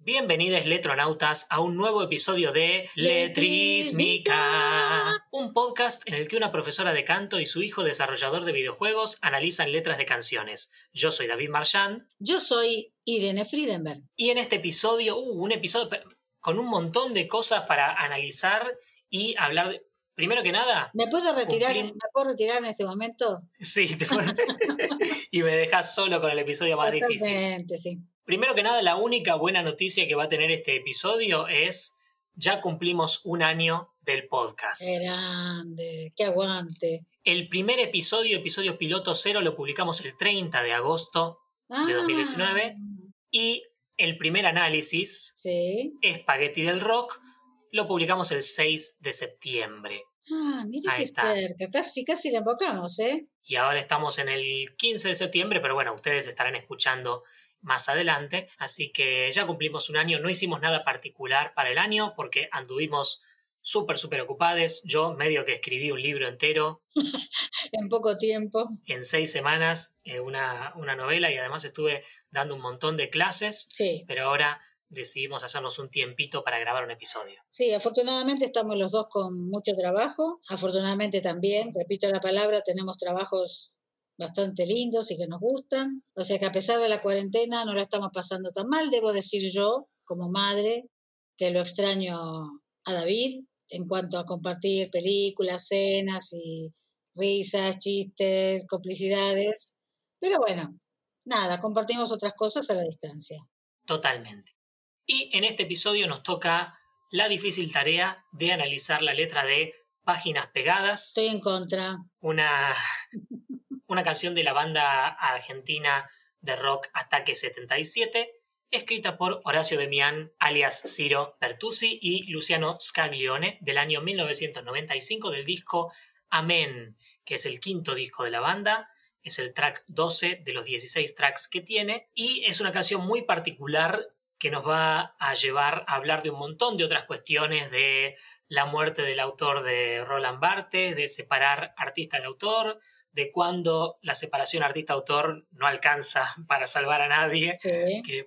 Bienvenidos letronautas a un nuevo episodio de Letrísmica, un podcast en el que una profesora de canto y su hijo desarrollador de videojuegos analizan letras de canciones. Yo soy David Marchand. Yo soy Irene Friedenberg. Y en este episodio, uh, un episodio con un montón de cosas para analizar y hablar de... Primero que nada... ¿Me puedo retirar, ¿me puedo retirar en este momento? Sí, te y me dejas solo con el episodio más difícil. sí. Primero que nada, la única buena noticia que va a tener este episodio es ya cumplimos un año del podcast. Qué grande, que aguante. El primer episodio, episodio piloto cero, lo publicamos el 30 de agosto de 2019 ah. y el primer análisis, ¿Sí? Espagueti del Rock, lo publicamos el 6 de septiembre. Ah, mira qué cerca, casi, casi la invocamos, ¿eh? Y ahora estamos en el 15 de septiembre, pero bueno, ustedes estarán escuchando más adelante. Así que ya cumplimos un año, no hicimos nada particular para el año porque anduvimos súper, súper ocupados. Yo medio que escribí un libro entero. en poco tiempo. En seis semanas, eh, una, una, novela y además estuve dando un montón de clases. Sí. Pero ahora decidimos hacernos un tiempito para grabar un episodio. Sí, afortunadamente estamos los dos con mucho trabajo. Afortunadamente también, repito la palabra, tenemos trabajos bastante lindos y que nos gustan. O sea que a pesar de la cuarentena no la estamos pasando tan mal, debo decir yo, como madre, que lo extraño a David en cuanto a compartir películas, cenas y risas, chistes, complicidades. Pero bueno, nada, compartimos otras cosas a la distancia. Totalmente. Y en este episodio nos toca la difícil tarea de analizar la letra de Páginas Pegadas. Estoy en contra. Una una canción de la banda argentina de rock Ataque 77, escrita por Horacio Demián, alias Ciro Pertusi, y Luciano Scaglione, del año 1995 del disco Amén, que es el quinto disco de la banda, es el track 12 de los 16 tracks que tiene, y es una canción muy particular que nos va a llevar a hablar de un montón de otras cuestiones de la muerte del autor de Roland Barthes, de separar artista de autor, de cuando la separación artista-autor no alcanza para salvar a nadie,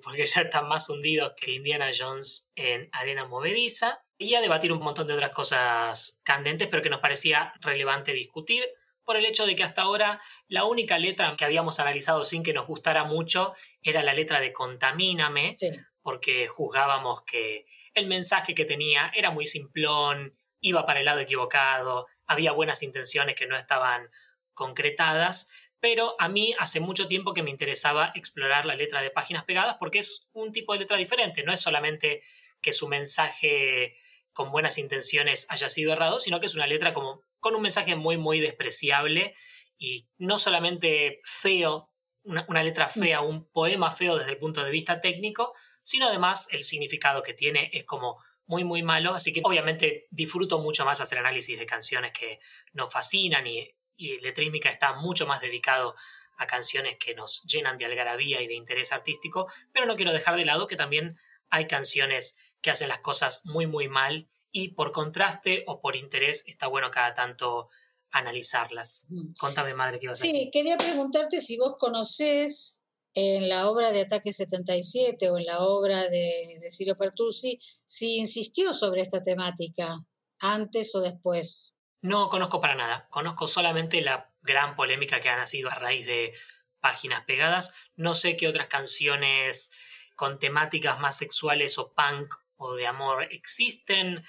porque ya están más hundidos que Indiana Jones en arena movediza, y a debatir un montón de otras cosas candentes, pero que nos parecía relevante discutir, por el hecho de que hasta ahora la única letra que habíamos analizado sin que nos gustara mucho era la letra de Contamíname, porque juzgábamos que el mensaje que tenía era muy simplón, iba para el lado equivocado, había buenas intenciones que no estaban concretadas, pero a mí hace mucho tiempo que me interesaba explorar la letra de páginas pegadas porque es un tipo de letra diferente, no es solamente que su mensaje con buenas intenciones haya sido errado, sino que es una letra como con un mensaje muy, muy despreciable y no solamente feo, una, una letra mm. fea, un poema feo desde el punto de vista técnico, sino además el significado que tiene es como muy, muy malo. Así que obviamente disfruto mucho más hacer análisis de canciones que nos fascinan y y Letrísmica está mucho más dedicado a canciones que nos llenan de algarabía y de interés artístico, pero no quiero dejar de lado que también hay canciones que hacen las cosas muy muy mal y por contraste o por interés está bueno cada tanto analizarlas. Mm. Contame, madre, ¿qué ibas a decir? Sí, quería preguntarte si vos conocés en la obra de Ataque 77 o en la obra de, de Ciro Pertusi, si insistió sobre esta temática antes o después. No conozco para nada. Conozco solamente la gran polémica que ha nacido a raíz de páginas pegadas. No sé qué otras canciones con temáticas más sexuales o punk o de amor existen.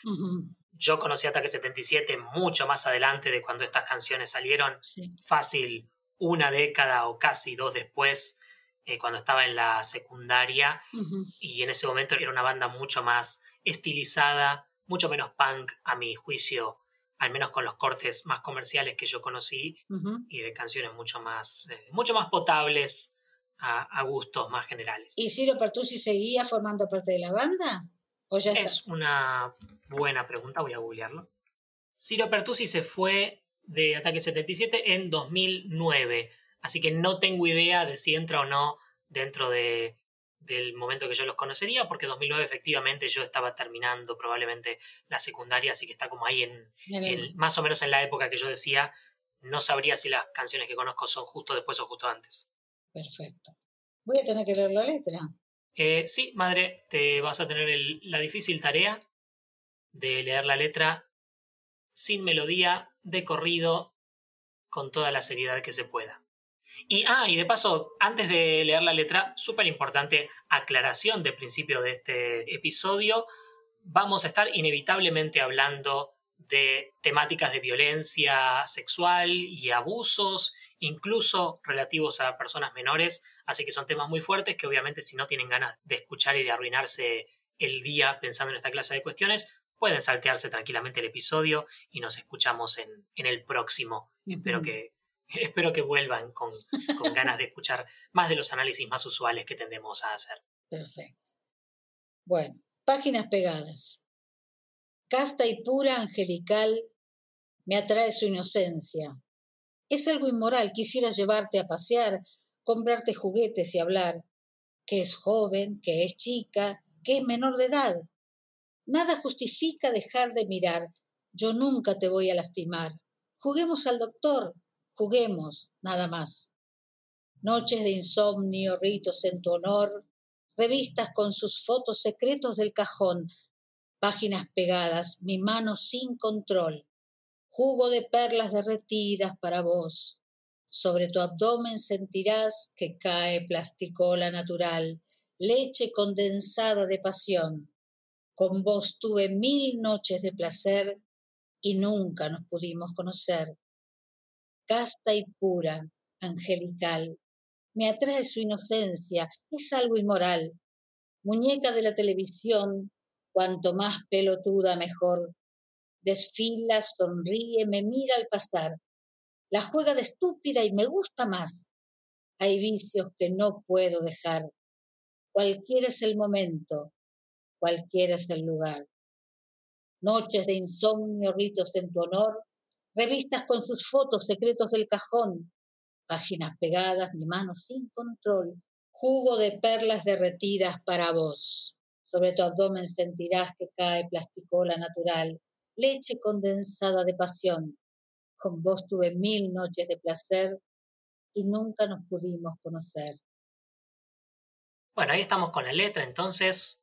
Yo conocí Ataque 77 mucho más adelante de cuando estas canciones salieron. Fácil, una década o casi dos después, eh, cuando estaba en la secundaria. Y en ese momento era una banda mucho más estilizada, mucho menos punk, a mi juicio, al menos con los cortes más comerciales que yo conocí y de canciones mucho más, eh, mucho más potables a, gustos más generales. ¿Y Ciro Pertusi seguía formando parte de la banda? ¿O ya es una buena pregunta, voy a googlearlo. Ciro Pertusi se fue de Ataque 77 en 2009, así que no tengo idea de si entra o no dentro de del momento que yo los conocería, porque 2009 efectivamente yo estaba terminando probablemente la secundaria, así que está como ahí en, más o menos en la época que yo decía, no sabría si las canciones que conozco son justo después o justo antes. Perfecto. Voy a tener que leer la letra. Eh, sí, madre, te vas a tener la difícil tarea de leer la letra sin melodía, de corrido, con toda la seriedad que se pueda. Y, ah, y de paso, antes de leer la letra, súper importante aclaración de principio de este episodio, vamos a estar inevitablemente hablando de temáticas de violencia sexual y abusos, incluso relativos a personas menores, así que son temas muy fuertes que obviamente si no tienen ganas de escuchar y de arruinarse el día pensando en esta clase de cuestiones, pueden saltearse tranquilamente el episodio y nos escuchamos en, el próximo. Espero que espero que vuelvan con, ganas de escuchar más de los análisis más usuales que tendemos a hacer. Perfecto. Bueno, páginas pegadas. Casta y pura angelical me atrae su inocencia. Es algo inmoral, quisiera llevarte a pasear, comprarte juguetes y hablar, que es joven, que es chica, que es menor de edad. Nada justifica dejar de mirar. Yo nunca te voy a lastimar. Juguemos al doctor, juguemos, nada más. Noches de insomnio, ritos en tu honor, revistas con sus fotos secretos del cajón, páginas pegadas, mi mano sin control, jugo de perlas derretidas para vos. Sobre tu abdomen sentirás que cae plasticola natural, leche condensada de pasión. Con vos tuve mil noches de placer y nunca nos pudimos conocer. Y pura, angelical, me atrae su inocencia, es algo inmoral. Muñeca de la televisión, cuanto más pelotuda mejor. Desfila, sonríe, me mira al pasar. La juega de estúpida y me gusta más. Hay vicios que no puedo dejar. Cualquiera es el momento, cualquiera es el lugar. Noches de insomnio, ritos en tu honor, revistas con sus fotos, secretos del cajón, páginas pegadas, mi mano sin control, jugo de perlas derretidas para vos. Sobre tu abdomen sentirás que cae plasticola natural, leche condensada de pasión. Con vos tuve mil noches de placer y nunca nos pudimos conocer. Bueno, ahí estamos con la letra, entonces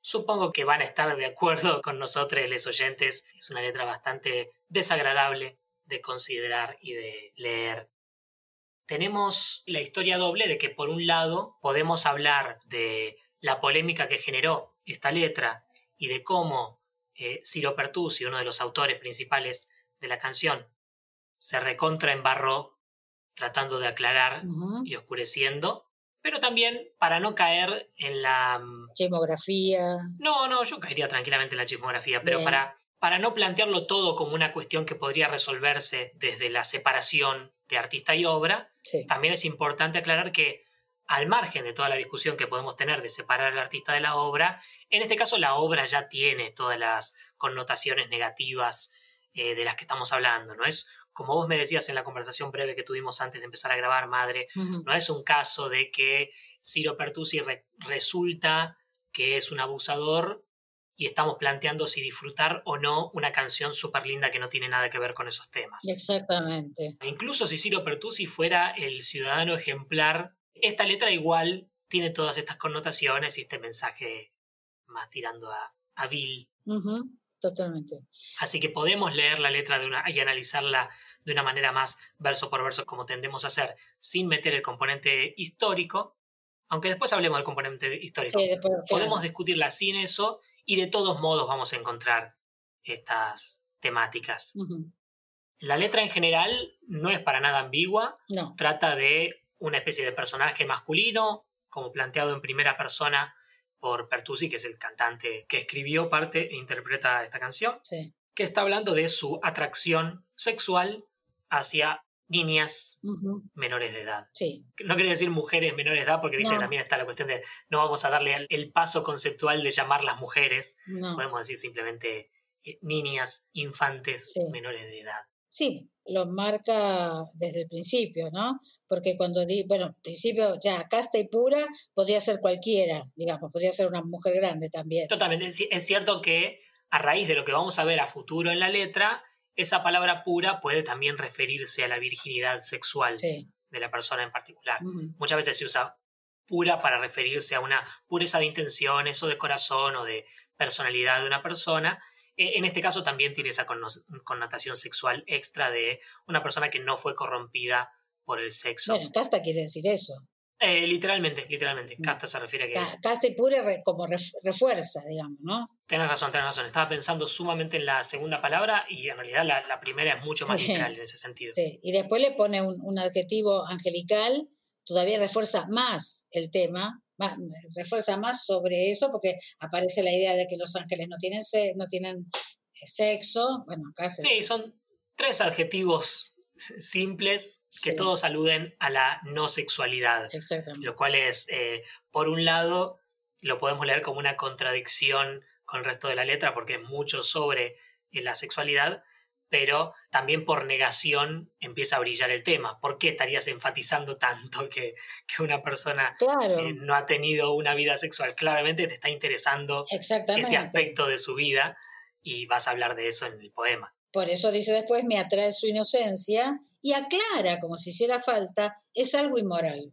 Supongo que van a estar de acuerdo con nosotros, los oyentes. Es una letra bastante desagradable de considerar y de leer. Tenemos la historia doble de que por un lado podemos hablar de la polémica que generó esta letra y de cómo eh, Ciro Pertusi, uno de los autores principales de la canción, se recontra embarró tratando de aclarar y oscureciendo pero también para no caer en la... Mm, chismografía. No, no, yo caería tranquilamente en la chismografía, pero para, para no plantearlo todo como una cuestión que podría resolverse desde la separación de artista y obra, también es importante aclarar que al margen de toda la discusión que podemos tener de separar al artista de la obra, en este caso la obra ya tiene todas las connotaciones negativas eh, de las que estamos hablando, ¿no? Es como vos me decías en la conversación breve que tuvimos antes de empezar a grabar, madre, no es un caso de que Ciro Pertusi resulta que es un abusador y estamos planteando si disfrutar o no una canción súper linda que no tiene nada que ver con esos temas. Exactamente. Incluso si Ciro Pertusi fuera el ciudadano ejemplar, esta letra igual tiene todas estas connotaciones y este mensaje más tirando a, a Bill. Totalmente. Así que podemos leer la letra de una, y analizarla de una manera más verso por verso como tendemos a hacer, sin meter el componente histórico, aunque después hablemos del componente histórico. Podemos discutirla sin eso y de todos modos vamos a encontrar estas temáticas. La letra en general no es para nada ambigua, no. trata de una especie de personaje masculino, como planteado en primera persona por Pertusi, que es el cantante que escribió parte e interpreta esta canción, que está hablando de su atracción sexual hacia niñas menores de edad. Sí. No quería decir mujeres menores de edad porque ¿viste? también está la cuestión de no vamos a darle el paso conceptual de llamarlas mujeres, podemos decir simplemente eh, niñas, infantes menores de edad. Sí, lo marca desde el principio, ¿no? Porque cuando di, bueno, principio ya casta y pura podría ser cualquiera, digamos, podría ser una mujer grande también. Totalmente, es cierto que a raíz de lo que vamos a ver a futuro en la letra, esa palabra pura puede también referirse a la virginidad sexual de la persona en particular. Muchas veces se usa pura para referirse a una pureza de intenciones o de corazón o de personalidad de una persona. Eh, en este caso también tiene esa connotación sexual extra de una persona que no fue corrompida por el sexo. Bueno, casta quiere decir eso. Eh, literalmente, literalmente. Mm. Casta se refiere a que. Casta y pura como refuerza, digamos, ¿no? Tienes razón, tienes razón. Estaba pensando sumamente en la segunda palabra y en realidad la, primera es mucho más literal en ese sentido. Sí, y después le pone un, adjetivo angelical, todavía refuerza más el tema, refuerza más sobre eso porque aparece la idea de que los ángeles no tienen, no tienen eh, sexo. Bueno, acá Sí, son tres adjetivos simples que todos aluden a la no sexualidad. Lo cual es, eh, por un lado, lo podemos leer como una contradicción con el resto de la letra porque es mucho sobre eh, la sexualidad, pero también por negación empieza a brillar el tema. ¿Por qué estarías enfatizando tanto que, una persona eh, no ha tenido una vida sexual? Claramente te está interesando ese aspecto de su vida y vas a hablar de eso en el poema. Por eso dice después, me atrae su inocencia y aclara, como si hiciera falta, es algo inmoral.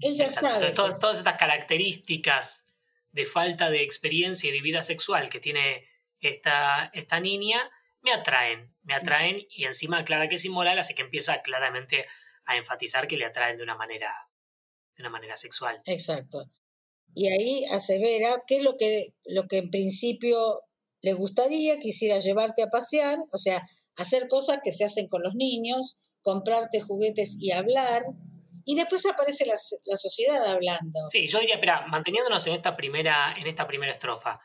Él ya sabe. Todas, todas estas características de falta de experiencia y de vida sexual que tiene esta, esta niña me atraen, me atraen y encima aclara que es inmoral, así que empieza claramente a enfatizar que le atraen de una manera, de una manera sexual. Exacto. Y ahí asevera que es lo que, lo que en principio le gustaría, quisiera llevarte a pasear, o sea, hacer cosas que se hacen con los niños, comprarte juguetes y hablar. Y después aparece la, sociedad hablando. Sí, yo diría, espera, manteniéndonos en esta primera, en esta primera estrofa.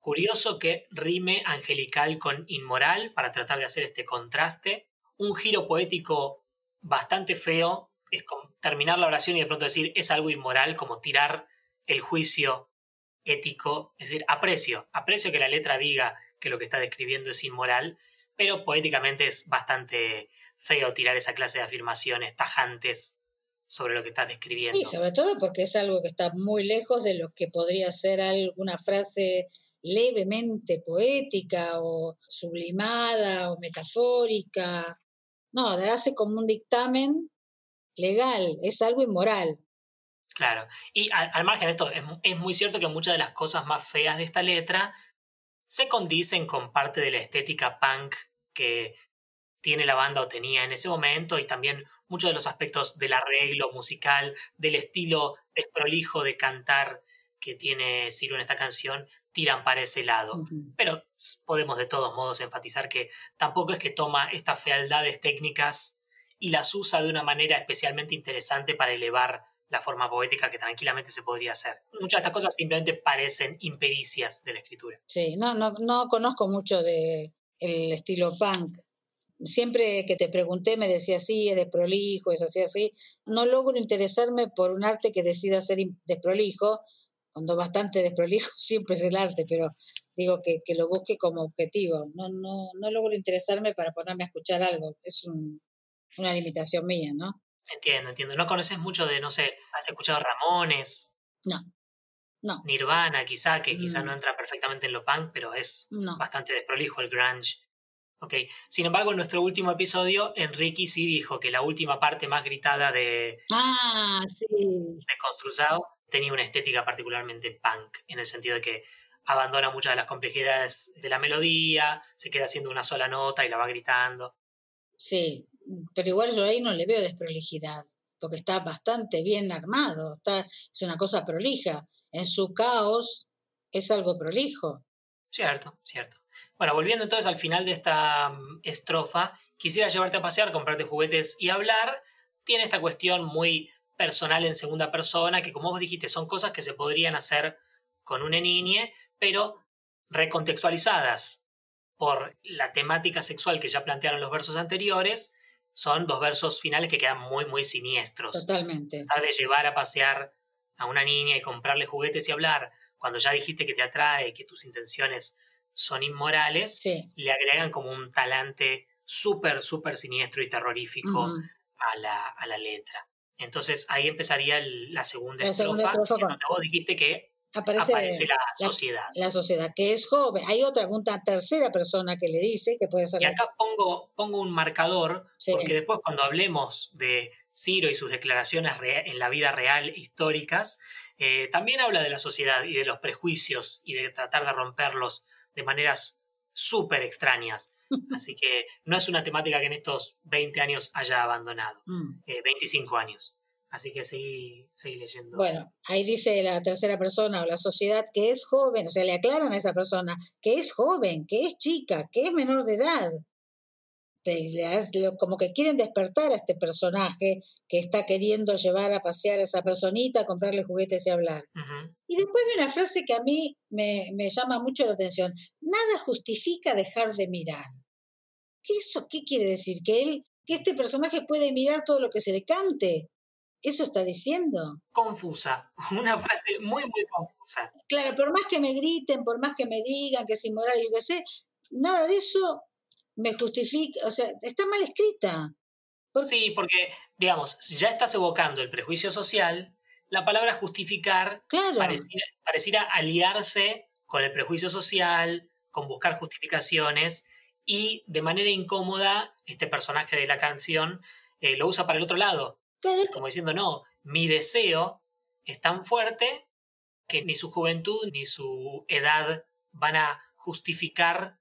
Curioso que rime angelical con inmoral para tratar de hacer este contraste. Un giro poético bastante feo es terminar la oración y de pronto decir es algo inmoral, como tirar el juicio ético, es decir, aprecio, aprecio que la letra diga que lo que está describiendo es inmoral, pero poéticamente es bastante feo tirar esa clase de afirmaciones tajantes sobre lo que estás describiendo. Sí, sobre todo porque es algo que está muy lejos de lo que podría ser alguna frase levemente poética o sublimada o metafórica. No, hace como un dictamen legal, es algo inmoral. Claro, y al, margen de esto, es, muy cierto que muchas de las cosas más feas de esta letra se condicen con parte de la estética punk que tiene la banda o tenía en ese momento y también muchos de los aspectos del arreglo musical, del estilo desprolijo de cantar que tiene Ciro en esta canción, tiran para ese lado. Pero podemos de todos modos enfatizar que tampoco es que toma estas fealdades técnicas y las usa de una manera especialmente interesante para elevar la forma poética que tranquilamente se podría hacer. Muchas de estas cosas simplemente parecen impericias de la escritura. Sí, no, no, no conozco mucho de el estilo punk. Siempre que te pregunté me decía sí, es de prolijo, es así, así. No logro interesarme por un arte que decida ser desprolijo, cuando bastante desprolijo siempre es el arte, pero digo que, que lo busque como objetivo. No, no, no logro interesarme para ponerme a escuchar algo. Es una limitación mía, ¿no? Entiendo, entiendo. ¿No conoces mucho de, no sé, has escuchado Ramones? No. No. Nirvana, quizá, que quizá no mm. entra perfectamente en lo punk, pero es bastante desprolijo el grunge. Ok. Sin embargo, en nuestro último episodio, Enrique sí dijo que la última parte más gritada de. Ah, sí. De Construzado tenía una estética particularmente punk, en el sentido de que abandona muchas de las complejidades de la melodía, se queda haciendo una sola nota y la va gritando. Sí, pero igual yo ahí no le veo desprolijidad, porque está bastante bien armado, está, es una cosa prolija. En su caos es algo prolijo. Cierto, cierto. Bueno, volviendo entonces al final de esta mm, estrofa, quisiera llevarte a pasear, comprarte juguetes y hablar. Tiene esta cuestión muy personal en segunda persona, que como vos dijiste, son cosas que se podrían hacer con una niña, pero recontextualizadas por la temática sexual que ya plantearon los versos anteriores son dos versos finales que quedan muy, muy siniestros. Totalmente. Tratar de llevar a pasear a una niña y comprarle juguetes y hablar, cuando ya dijiste que te atrae, que tus intenciones son inmorales, le agregan como un talante súper, súper siniestro y terrorífico a, la, a, la, letra. Entonces ahí empezaría la segunda estrofa, vos dijiste que aparece, la, sociedad. La, sociedad, que es joven. Hay otra, una tercera persona que le dice que puede ser. Y acá pongo, pongo un marcador, porque después cuando hablemos de Ciro y sus declaraciones en la vida real históricas, eh, también habla de la sociedad y de los prejuicios y de tratar de romperlos de maneras súper extrañas. Así que no es una temática que en estos 20 años haya abandonado, 25 mm. eh, años. Así que seguí, seguí, leyendo. Bueno, ahí dice la tercera persona o la sociedad que es joven, o sea, le aclaran a esa persona que es joven, que es chica, que es menor de edad como que quieren despertar a este personaje que está queriendo llevar a pasear a esa personita, comprarle juguetes y hablar. Y después hay una frase que a mí me, llama mucho la atención. Nada justifica dejar de mirar. ¿Qué eso qué quiere decir? Que él, que este personaje puede mirar todo lo que se le cante. ¿Eso está diciendo? Confusa, una frase muy, muy confusa. Claro, por más que me griten, por más que me digan que es inmoral y yo sé, nada de eso me justifica, o sea, está mal escrita. Sí, porque, digamos, si ya estás evocando el prejuicio social, la palabra justificar pareciera, aliarse con el prejuicio social, con buscar justificaciones, y de manera incómoda, este personaje de la canción eh, lo usa para el otro lado. Como diciendo, no, mi deseo es tan fuerte que ni su juventud ni su edad van a justificar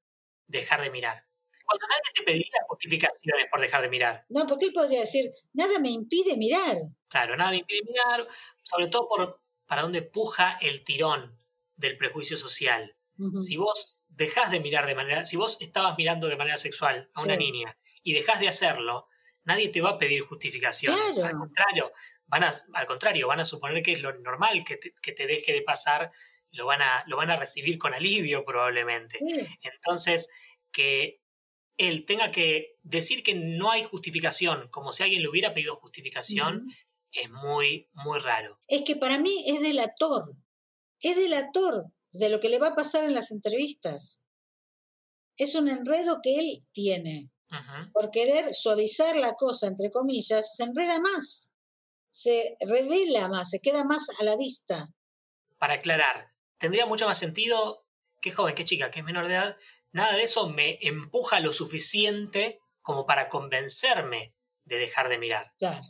dejar de mirar cuando nadie te pediría justificaciones por dejar de mirar. No, porque él podría decir, nada me impide mirar. Claro, nada me impide mirar, sobre todo por para dónde puja el tirón del prejuicio social. Si vos dejás de mirar de manera, si vos estabas mirando de manera sexual a una niña y dejás de hacerlo, nadie te va a pedir justificaciones. Al contrario, van a, al contrario, van a suponer que es lo normal que te, que te deje de pasar, lo van, a, lo van a recibir con alivio probablemente. Entonces, que él tenga que decir que no hay justificación, como si alguien le hubiera pedido justificación, es muy, muy raro. Es que para mí es delator, es delator de lo que le va a pasar en las entrevistas. Es un enredo que él tiene. Por querer suavizar la cosa, entre comillas, se enreda más, se revela más, se queda más a la vista. Para aclarar, tendría mucho más sentido que joven, que chica, que es menor de edad, nada de eso me empuja lo suficiente como para convencerme de dejar de mirar. Claro.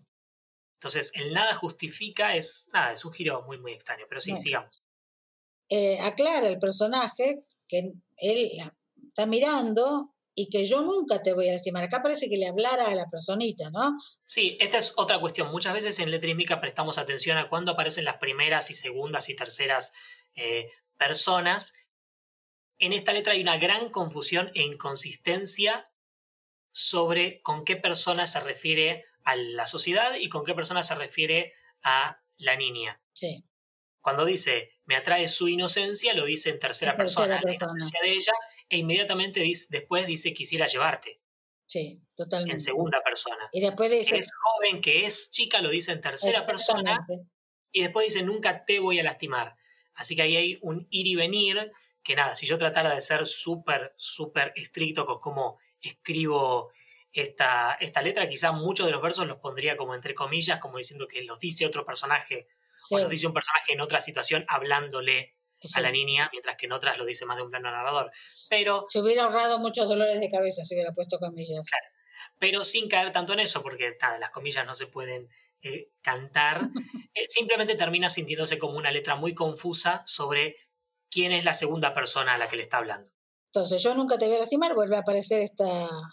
Entonces, el nada justifica es, nada, es un giro muy, muy extraño, pero sí, sigamos. Eh, aclara el personaje que él está mirando y que yo nunca te voy a lastimar. Acá parece que le hablara a la personita, ¿no? Sí, esta es otra cuestión. Muchas veces en letrísmica prestamos atención a cuándo aparecen las primeras y segundas y terceras eh, personas en esta letra hay una gran confusión e inconsistencia sobre con qué persona se refiere a la sociedad y con qué persona se refiere a la niña. Sí. Cuando dice me atrae su inocencia, lo dice en tercera, persona, la inocencia de ella, e inmediatamente después dice quisiera llevarte. Sí, totalmente. En segunda persona. Y después dice. Que es joven, que es chica, lo dice en tercera persona. Y después dice nunca te voy a lastimar. Así que ahí hay un ir y venir que nada, si yo tratara de ser súper, súper estricto con cómo escribo esta, esta letra, quizá muchos de los versos los pondría como entre comillas, como diciendo que los dice otro personaje, o los dice un personaje en otra situación hablándole a la niña, mientras que en otras lo dice más de un plano narrador. Pero... Se hubiera ahorrado muchos dolores de cabeza si hubiera puesto comillas. Claro, pero sin caer tanto en eso, porque nada, las comillas no se pueden eh, cantar, eh, simplemente termina sintiéndose como una letra muy confusa sobre quién es la segunda persona a la que le está hablando. Entonces, yo nunca te voy a lastimar, vuelve a aparecer esta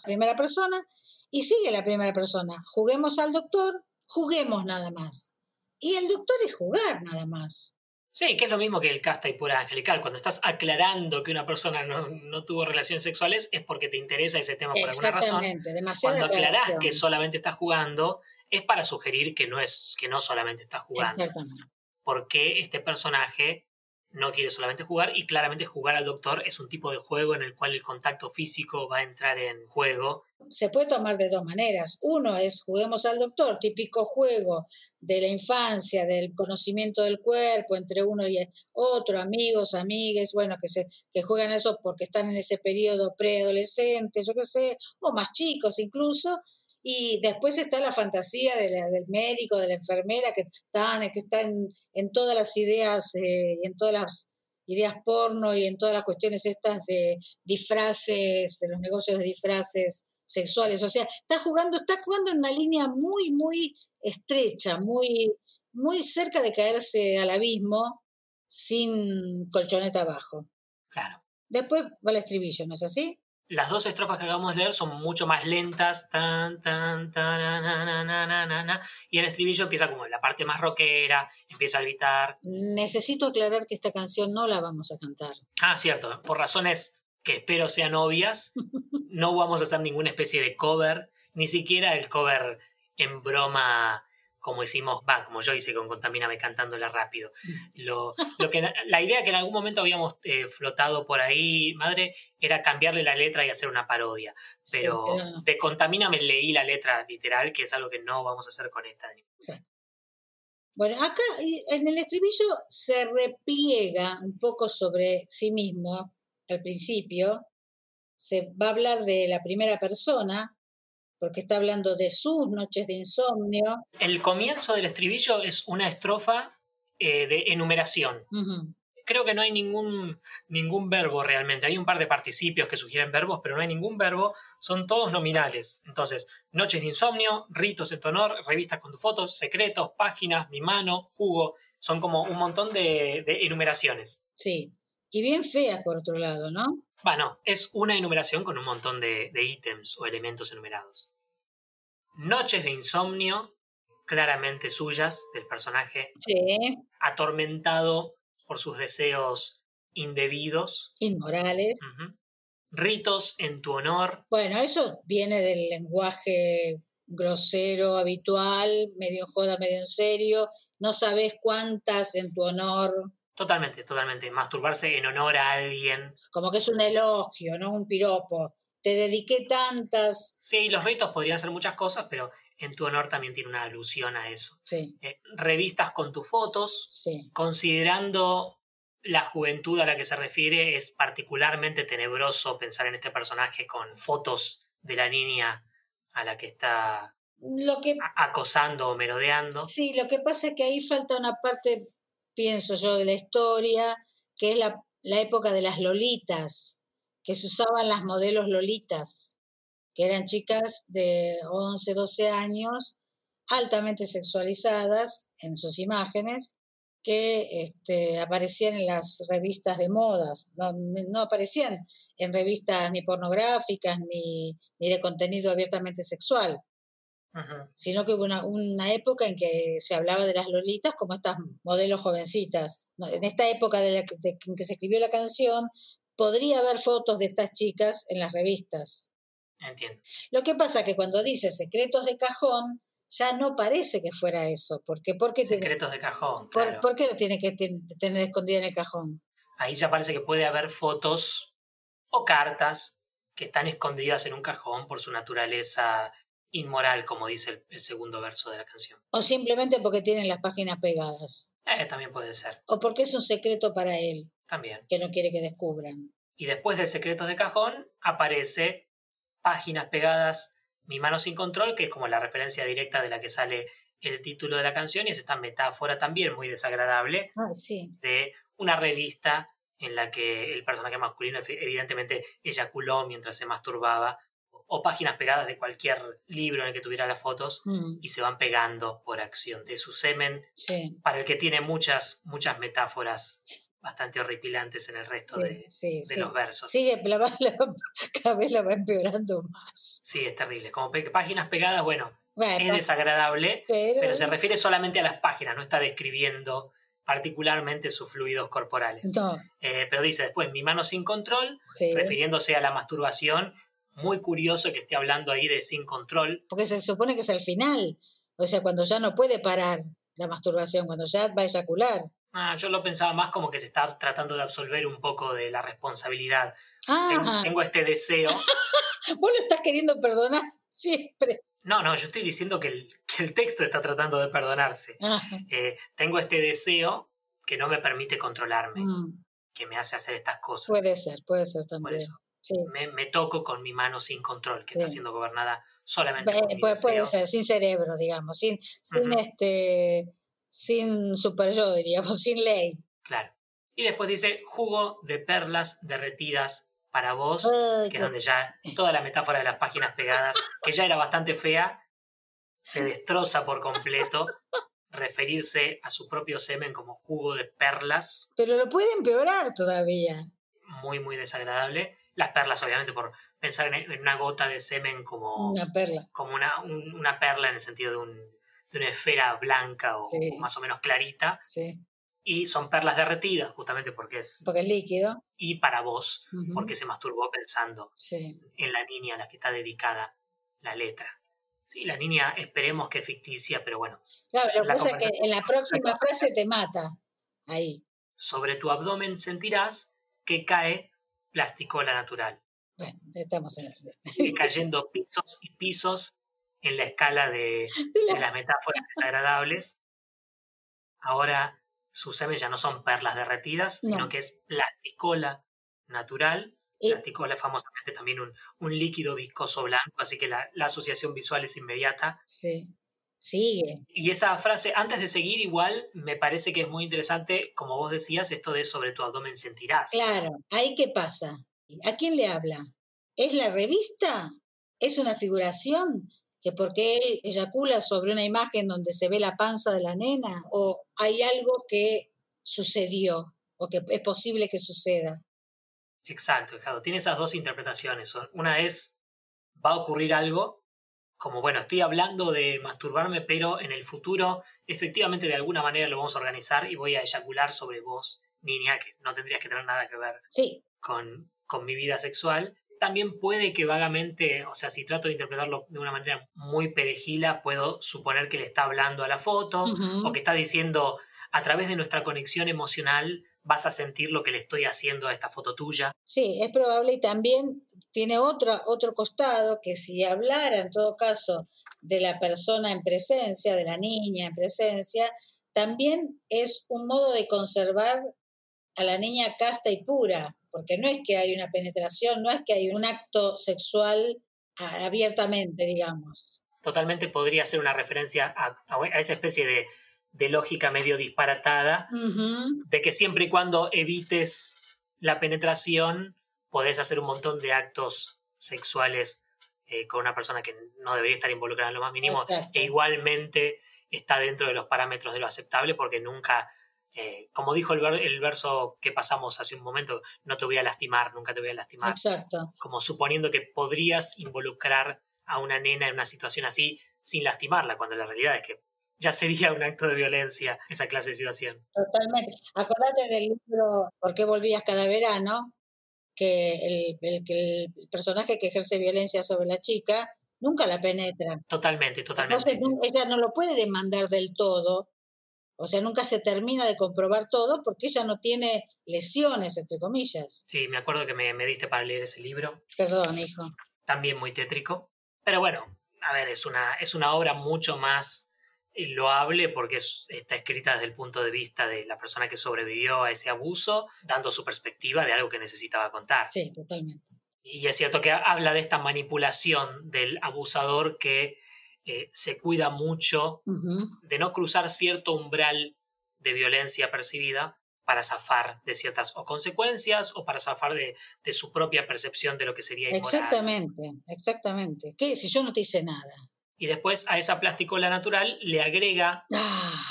primera persona y sigue la primera persona. Juguemos al doctor, juguemos nada más. Y el doctor es jugar nada más. Sí, que es lo mismo que el casta y pura angelical. Cuando estás aclarando que una persona no, tuvo relaciones sexuales es porque te interesa ese tema por alguna razón. Demasiado Cuando aclarás que solamente estás jugando, es para sugerir que no es que no solamente estás jugando. Exactamente. Porque este personaje no quiere solamente jugar y claramente jugar al doctor es un tipo de juego en el cual el contacto físico va a entrar en juego. Se puede tomar de dos maneras. Uno es juguemos al doctor, típico juego de la infancia, del conocimiento del cuerpo entre uno y otro, amigos, amigues, bueno, que, se, que juegan eso porque están en ese periodo preadolescente, yo qué sé, o más chicos incluso, y después está la fantasía de del médico, de la enfermera, que están, que están en todas las ideas, eh, en todas las ideas porno y en todas las cuestiones estas de disfraces, de los negocios de disfraces sexuales. O sea, está jugando, está jugando en una línea muy, muy estrecha, muy, muy cerca de caerse al abismo sin colchoneta abajo. Claro. Después va el estribillo, ¿no es así? Las dos estrofas que acabamos de leer son mucho más lentas, tan, tan, tan, y el estribillo empieza como la parte más rockera, empieza a gritar. Necesito aclarar que esta canción no la vamos a cantar. Ah, cierto, por razones que espero sean obvias, no vamos a hacer ninguna especie de cover, ni siquiera el cover en broma como hicimos, va, como yo hice con Contamíname cantándola rápido. Mm. Lo, lo que, la idea que en algún momento habíamos eh, flotado por ahí, madre, era cambiarle la letra y hacer una parodia. Pero de Contamíname leí la letra literal, que es algo que no vamos a hacer con esta. Bueno, acá en el estribillo se repliega un poco sobre sí mismo al principio. Se va a hablar de la primera persona, porque está hablando de sus noches de insomnio. El comienzo del estribillo es una estrofa eh, de enumeración. Creo que no hay ningún, ningún verbo realmente. Hay un par de participios que sugieren verbos, pero no hay ningún verbo. Son todos nominales. Entonces, noches de insomnio, ritos en tu honor, revistas con tus fotos, secretos, páginas, mi mano, jugo. Son como un montón de, de enumeraciones. Sí. Y bien feas por otro lado, ¿no? Bueno, es una enumeración con un montón de, ítems o elementos enumerados. Noches de insomnio, claramente suyas, del personaje. Sí. Atormentado por sus deseos indebidos. Inmorales. Ritos en tu honor. Bueno, eso viene del lenguaje grosero, habitual, medio joda, medio en serio. No sabes cuántas en tu honor Totalmente, totalmente. Masturbarse en honor a alguien. Como que es un elogio, ¿no? Un piropo. Te dediqué tantas. Sí, los ritos podrían ser muchas cosas, pero en tu honor también tiene una alusión a eso. Sí. Eh, revistas con tus fotos. Sí. Considerando la juventud a la que se refiere, es particularmente tenebroso pensar en este personaje con fotos de la niña a la que está lo que, acosando o merodeando. Sí, lo que pasa es que ahí falta una parte pienso yo, de la historia, que es la, época de las lolitas, que se usaban las modelos lolitas, que eran chicas de 11, 12 años, altamente sexualizadas en sus imágenes, que este, aparecían en las revistas de modas, no, aparecían en revistas ni pornográficas ni, ni de contenido abiertamente sexual sino que hubo una, época en que se hablaba de las lolitas como estas modelos jovencitas. En esta época de, en que se escribió la canción, podría haber fotos de estas chicas en las revistas. Entiendo. Lo que pasa es que cuando dice secretos de cajón, ya no parece que fuera eso. ¿Por qué? Porque secretos de cajón. ¿Por, qué lo tiene que tener escondido en el cajón? Ahí ya parece que puede haber fotos o cartas que están escondidas en un cajón por su naturaleza inmoral, como dice el, segundo verso de la canción. O simplemente porque tienen las páginas pegadas. Eh, también puede ser. O porque es un secreto para él. También. Que no quiere que descubran. Y después de Secretos de Cajón aparece Páginas Pegadas, Mi mano sin control, que es como la referencia directa de la que sale el título de la canción y es esta metáfora también muy desagradable ah, sí. de una revista en la que el personaje masculino evidentemente eyaculó mientras se masturbaba o páginas pegadas de cualquier libro en el que tuviera las fotos mm. y se van pegando por acción de su semen, para el que tiene muchas, muchas metáforas bastante horripilantes en el resto de, los versos. Sigue, cada vez la va empeorando más. Sí, es terrible. Como páginas pegadas, bueno, es desagradable, pero... se refiere solamente a las páginas, no está describiendo particularmente sus fluidos corporales. Eh, pero dice después, mi mano sin control, refiriéndose a la masturbación muy curioso que esté hablando ahí de sin control. Porque se supone que es el final, o sea, cuando ya no puede parar la masturbación, cuando ya va a eyacular. Ah, yo lo pensaba más como que se está tratando de absolver un poco de la responsabilidad. Ah. Tengo, este deseo. Vos lo estás queriendo perdonar siempre. No, no, yo estoy diciendo que el, texto está tratando de perdonarse. Ah. Eh, tengo este deseo que no me permite controlarme, mm. que me hace hacer estas cosas. Puede ser, puede ser también me, toco con mi mano sin control, que está siendo gobernada solamente por puede, puede, ser, sin cerebro, digamos, sin, sin este sin super yo, diríamos, sin ley. Claro. Y después dice jugo de perlas derretidas para vos, que es donde ya toda la metáfora de las páginas pegadas, que ya era bastante fea, se destroza por completo referirse a su propio semen como jugo de perlas. Pero lo puede empeorar todavía. Muy, muy desagradable. Las perlas, obviamente, por pensar en una gota de semen como una perla. Como una, una perla en el sentido de, un, de una esfera blanca o más o menos clarita. Sí. Y son perlas derretidas, justamente porque es... Porque es líquido. Y para vos, porque se masturbó pensando sí. en la niña a la que está dedicada la letra. Sí, la niña esperemos que es ficticia, pero bueno. Claro, lo es que en la próxima frase te mata. Ahí. Sobre tu abdomen sentirás que cae plasticola natural. Bueno, estamos en Sigue cayendo pisos y pisos en la escala de, las metáforas desagradables. Ahora sus semen ya no son perlas derretidas, sino que es plasticola natural y, Plasticola es famosamente también un, un, líquido viscoso blanco, así que la, la, asociación visual es inmediata. Sí, sigue. Y esa frase, antes de seguir, igual me parece que es muy interesante, como vos decías, esto de sobre tu abdomen sentirás. Claro, ahí qué pasa. ¿A quién le habla? ¿Es la revista? ¿Es una figuración? Que porque él eyacula sobre una imagen donde se ve la panza de la nena, o hay algo que sucedió o que es posible que suceda. Exacto, exacto. Tiene esas dos interpretaciones. Una es, va a ocurrir algo, como, bueno, estoy hablando de masturbarme, pero en el futuro efectivamente de alguna manera lo vamos a organizar y voy a eyacular sobre vos, niña, que no tendrías que tener nada que ver sí. con, con mi vida sexual. También puede que vagamente, o sea, si trato de interpretarlo de una manera muy perejila, puedo suponer que le está hablando a la foto o que está diciendo a través de nuestra conexión emocional vas a sentir lo que le estoy haciendo a esta foto tuya. Sí, es probable y también tiene otro, otro costado que si hablara en todo caso de la persona en presencia, de la niña en presencia, también es un modo de conservar a la niña casta y pura, porque no es que hay una penetración, no es que hay un acto sexual abiertamente, digamos. Totalmente podría ser una referencia a esa especie de de lógica medio disparatada, de que siempre y cuando evites la penetración, podés hacer un montón de actos sexuales eh, con una persona que no debería estar involucrada en lo más mínimo, e igualmente está dentro de los parámetros de lo aceptable, porque nunca, eh, como dijo el, el, verso que pasamos hace un momento, no te voy a lastimar, nunca te voy a lastimar. Exacto. Como suponiendo que podrías involucrar a una nena en una situación así sin lastimarla, cuando la realidad es que ya sería un acto de violencia esa clase de situación. Totalmente. Acordate del libro ¿Por qué volvías cada verano? Que el, el, personaje que ejerce violencia sobre la chica nunca la penetra. Totalmente, totalmente. Entonces ella no lo puede demandar del todo, o sea, nunca se termina de comprobar todo porque ella no tiene lesiones, entre comillas. Sí, me acuerdo que me, me diste para leer ese libro. Perdón, hijo. También muy tétrico. Pero bueno, a ver, es una, es una obra mucho más loable porque está escrita desde el punto de vista de la persona que sobrevivió a ese abuso, dando su perspectiva de algo que necesitaba contar. Sí, totalmente. Y es cierto que habla de esta manipulación del abusador que eh, se cuida mucho de no cruzar cierto umbral de violencia percibida para zafar de ciertas o consecuencias o para zafar de, de su propia percepción de lo que sería inmoral. Exactamente, exactamente. ¿Qué? Si yo no te hice nada. Y después a esa plasticola natural le agrega ah.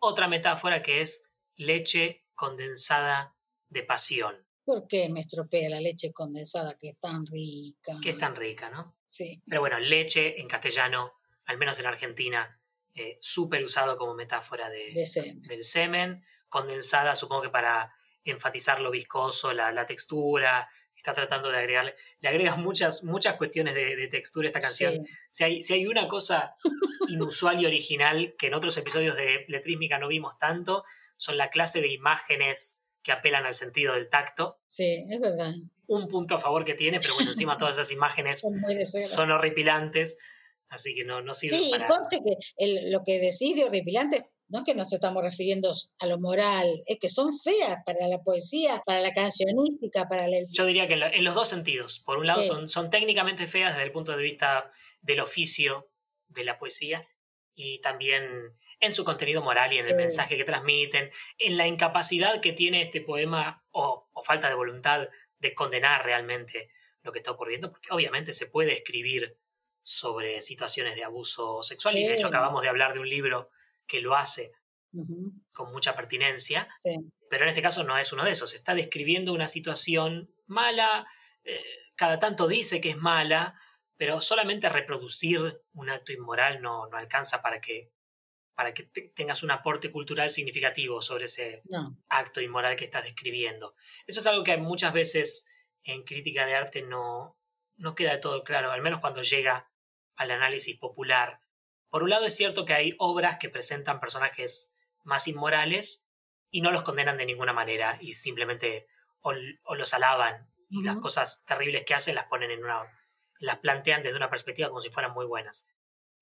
otra metáfora que es leche condensada de pasión. ¿Por qué me estropea la leche condensada que es tan rica? Que es tan rica, ¿no? Sí. Pero bueno, leche en castellano, al menos en Argentina, eh, súper usado como metáfora de, del semen. Condensada, supongo que para enfatizar lo viscoso, la, la textura, está tratando de agregarle, le agregas muchas, muchas cuestiones de, textura a esta canción. Si, hay, si hay una cosa inusual y original que en otros episodios de Letrísmica no vimos tanto, son la clase de imágenes que apelan al sentido del tacto. Sí, es verdad. Un punto a favor que tiene, pero bueno, encima todas esas imágenes son, horripilantes, así que no, no sirve sí, para... Sí, que lo que decís de horripilante no es que nos estamos refiriendo a lo moral, es que son feas para la poesía, para la cancionística, para el... Yo diría que en, los dos sentidos. Por un lado, son, son técnicamente feas desde el punto de vista del oficio de la poesía y también en su contenido moral y en el mensaje que transmiten, en la incapacidad que tiene este poema o, o falta de voluntad de condenar realmente lo que está ocurriendo, porque obviamente se puede escribir sobre situaciones de abuso sexual. Y de hecho acabamos de hablar de un libro que lo hace con mucha pertinencia. Pero en este caso no es uno de esos. Está describiendo una situación mala, eh, cada tanto dice que es mala, pero solamente reproducir un acto inmoral no, no alcanza para que, para que tengas un aporte cultural significativo sobre ese acto inmoral que estás describiendo. Eso es algo que muchas veces en crítica de arte no, no queda todo claro, al menos cuando llega al análisis popular. Por un lado es cierto que hay obras que presentan personajes más inmorales y no los condenan de ninguna manera y simplemente o, los alaban y las cosas terribles que hacen las ponen en una las plantean desde una perspectiva como si fueran muy buenas.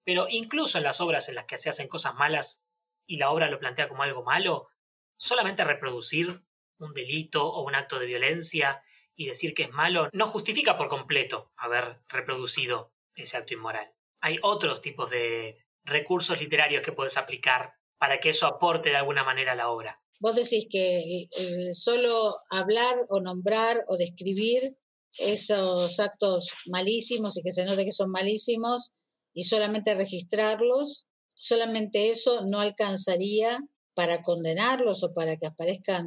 Pero incluso en las obras en las que se hacen cosas malas y la obra lo plantea como algo malo, solamente reproducir un delito o un acto de violencia y decir que es malo no justifica por completo haber reproducido ese acto inmoral. Hay otros tipos de recursos literarios que puedes aplicar para que eso aporte de alguna manera a la obra. Vos decís que solo hablar o nombrar o describir esos actos malísimos y que se note que son malísimos y solamente registrarlos, solamente eso no alcanzaría para condenarlos o para que aparezcan